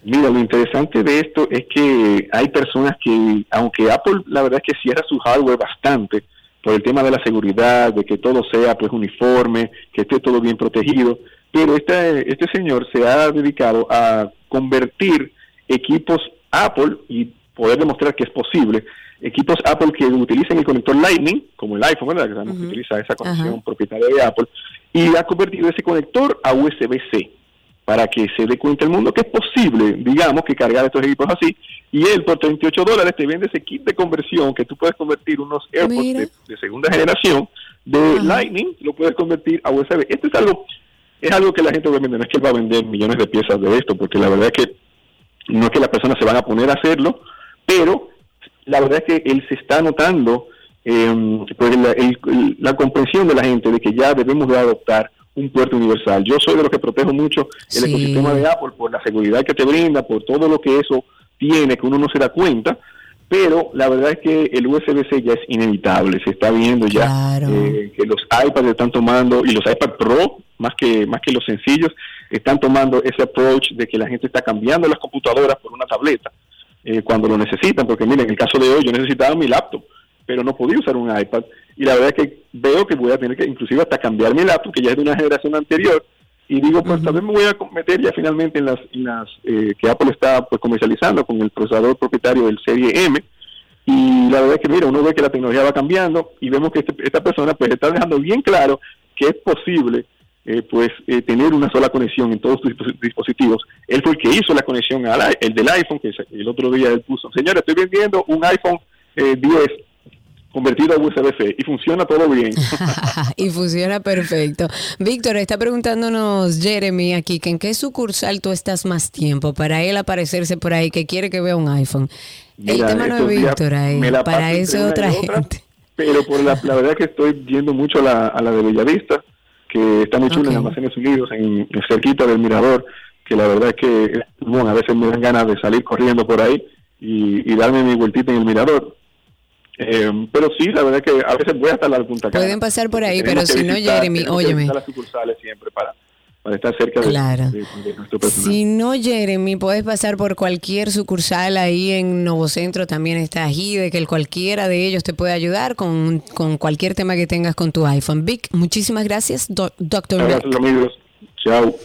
Mira, lo interesante de esto es que hay personas que, aunque Apple la verdad es que cierra su hardware bastante por el tema de la seguridad, de que todo sea pues uniforme, que esté todo bien protegido, pero este, este señor se ha dedicado a convertir equipos Apple y poder demostrar que es posible, equipos Apple que utilizan el conector Lightning, como el iPhone, ¿verdad? Que utiliza esa conexión propietaria de Apple, y ha convertido ese conector a USB-C para que se dé cuenta el mundo que es posible, digamos, que cargar estos equipos así. Y él por 38 dólares te vende ese kit de conversión que tú puedes convertir unos AirPods de, segunda generación de Lightning, lo puedes convertir a USB. Esto es algo, es algo que la gente obviamente no es que va a vender millones de piezas de esto, porque la verdad es que no es que las personas se van a poner a hacerlo, pero la verdad es que él se está notando eh, pues la, la comprensión de la gente de que ya debemos de adoptar un puerto universal. Yo soy de los que protejo mucho el ecosistema de Apple por la seguridad que te brinda, por todo lo que eso tiene, que uno no se da cuenta, pero la verdad es que el USB-C ya es inevitable, se está viendo ya eh, que los iPads están tomando, y los iPad Pro, más que, más que los sencillos, están tomando ese approach de que la gente está cambiando las computadoras por una tableta eh, cuando lo necesitan, porque miren, en el caso de hoy yo necesitaba mi laptop, pero no podía usar un iPad y la verdad es que veo que voy a tener que inclusive hasta cambiar mi laptop, que ya es de una generación anterior, y digo, pues también me voy a meter ya finalmente en las, las eh, que Apple está pues comercializando con el procesador propietario del Serie M, y la verdad es que mira, uno ve que la tecnología va cambiando y vemos que este, esta persona pues está dejando bien claro que es posible eh, pues eh, tener una sola conexión en todos tus dispositivos. Él fue el que hizo la conexión al el del iPhone, que el otro día él puso, señores, estoy vendiendo un iPhone 10 convertido a USB-C y funciona todo bien. [LAUGHS] [LAUGHS] y funciona perfecto. Víctor, está preguntándonos Jeremy aquí que en qué sucursal tú estás más tiempo para él aparecerse por ahí que quiere que vea un iPhone. el tema no es Víctor ahí, para eso es otra gente. pero por la, verdad que estoy viendo mucho la, a la de Bellavista, que está muy chula en Almacenes Unidos, en, cerquita del Mirador, que la verdad es que bueno, a veces me dan ganas de salir corriendo por ahí y, y darme mi vueltita en el Mirador eh, pero sí, la verdad es que a veces voy hasta la Punta Cana. Pueden pasar por ahí, pero si no, Jeremy, óyeme. las sucursales siempre para, para estar cerca claro. de, nuestro personal. Si no, Jeremy, puedes pasar por cualquier sucursal ahí en Nuevo Centro, también está de que cualquiera de ellos te puede ayudar con, con cualquier tema que tengas con tu iPhone. Vic, muchísimas gracias, doctor. Gracias, amigos.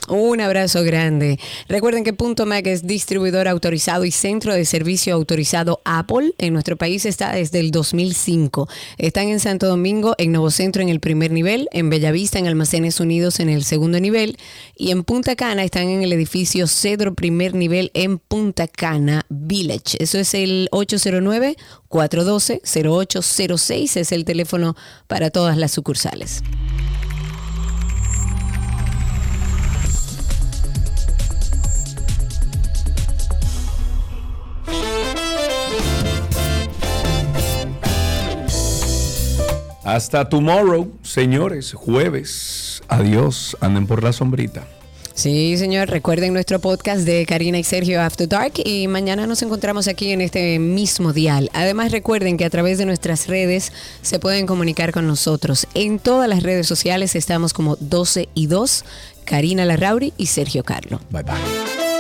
Un abrazo grande. Recuerden que Punto Mac es distribuidor autorizado y centro de servicio autorizado Apple. En nuestro país está desde el 2005. Están en Santo Domingo, en Nuevo Centro en el primer nivel, en Bellavista, en Almacenes Unidos en el segundo nivel y en Punta Cana están en el edificio Cedro primer nivel en Punta Cana Village. Eso es el 809 412 0806 es el teléfono para todas las sucursales. Hasta tomorrow, señores, jueves. Adiós, anden por la sombrita. Sí, señor. Recuerden nuestro podcast de Karina y Sergio After Dark y mañana nos encontramos aquí en este mismo dial. Además, recuerden que a través de nuestras redes se pueden comunicar con nosotros. En todas las redes sociales estamos como 12 y 2, Karina Larrauri y Sergio Carlo. Bye bye.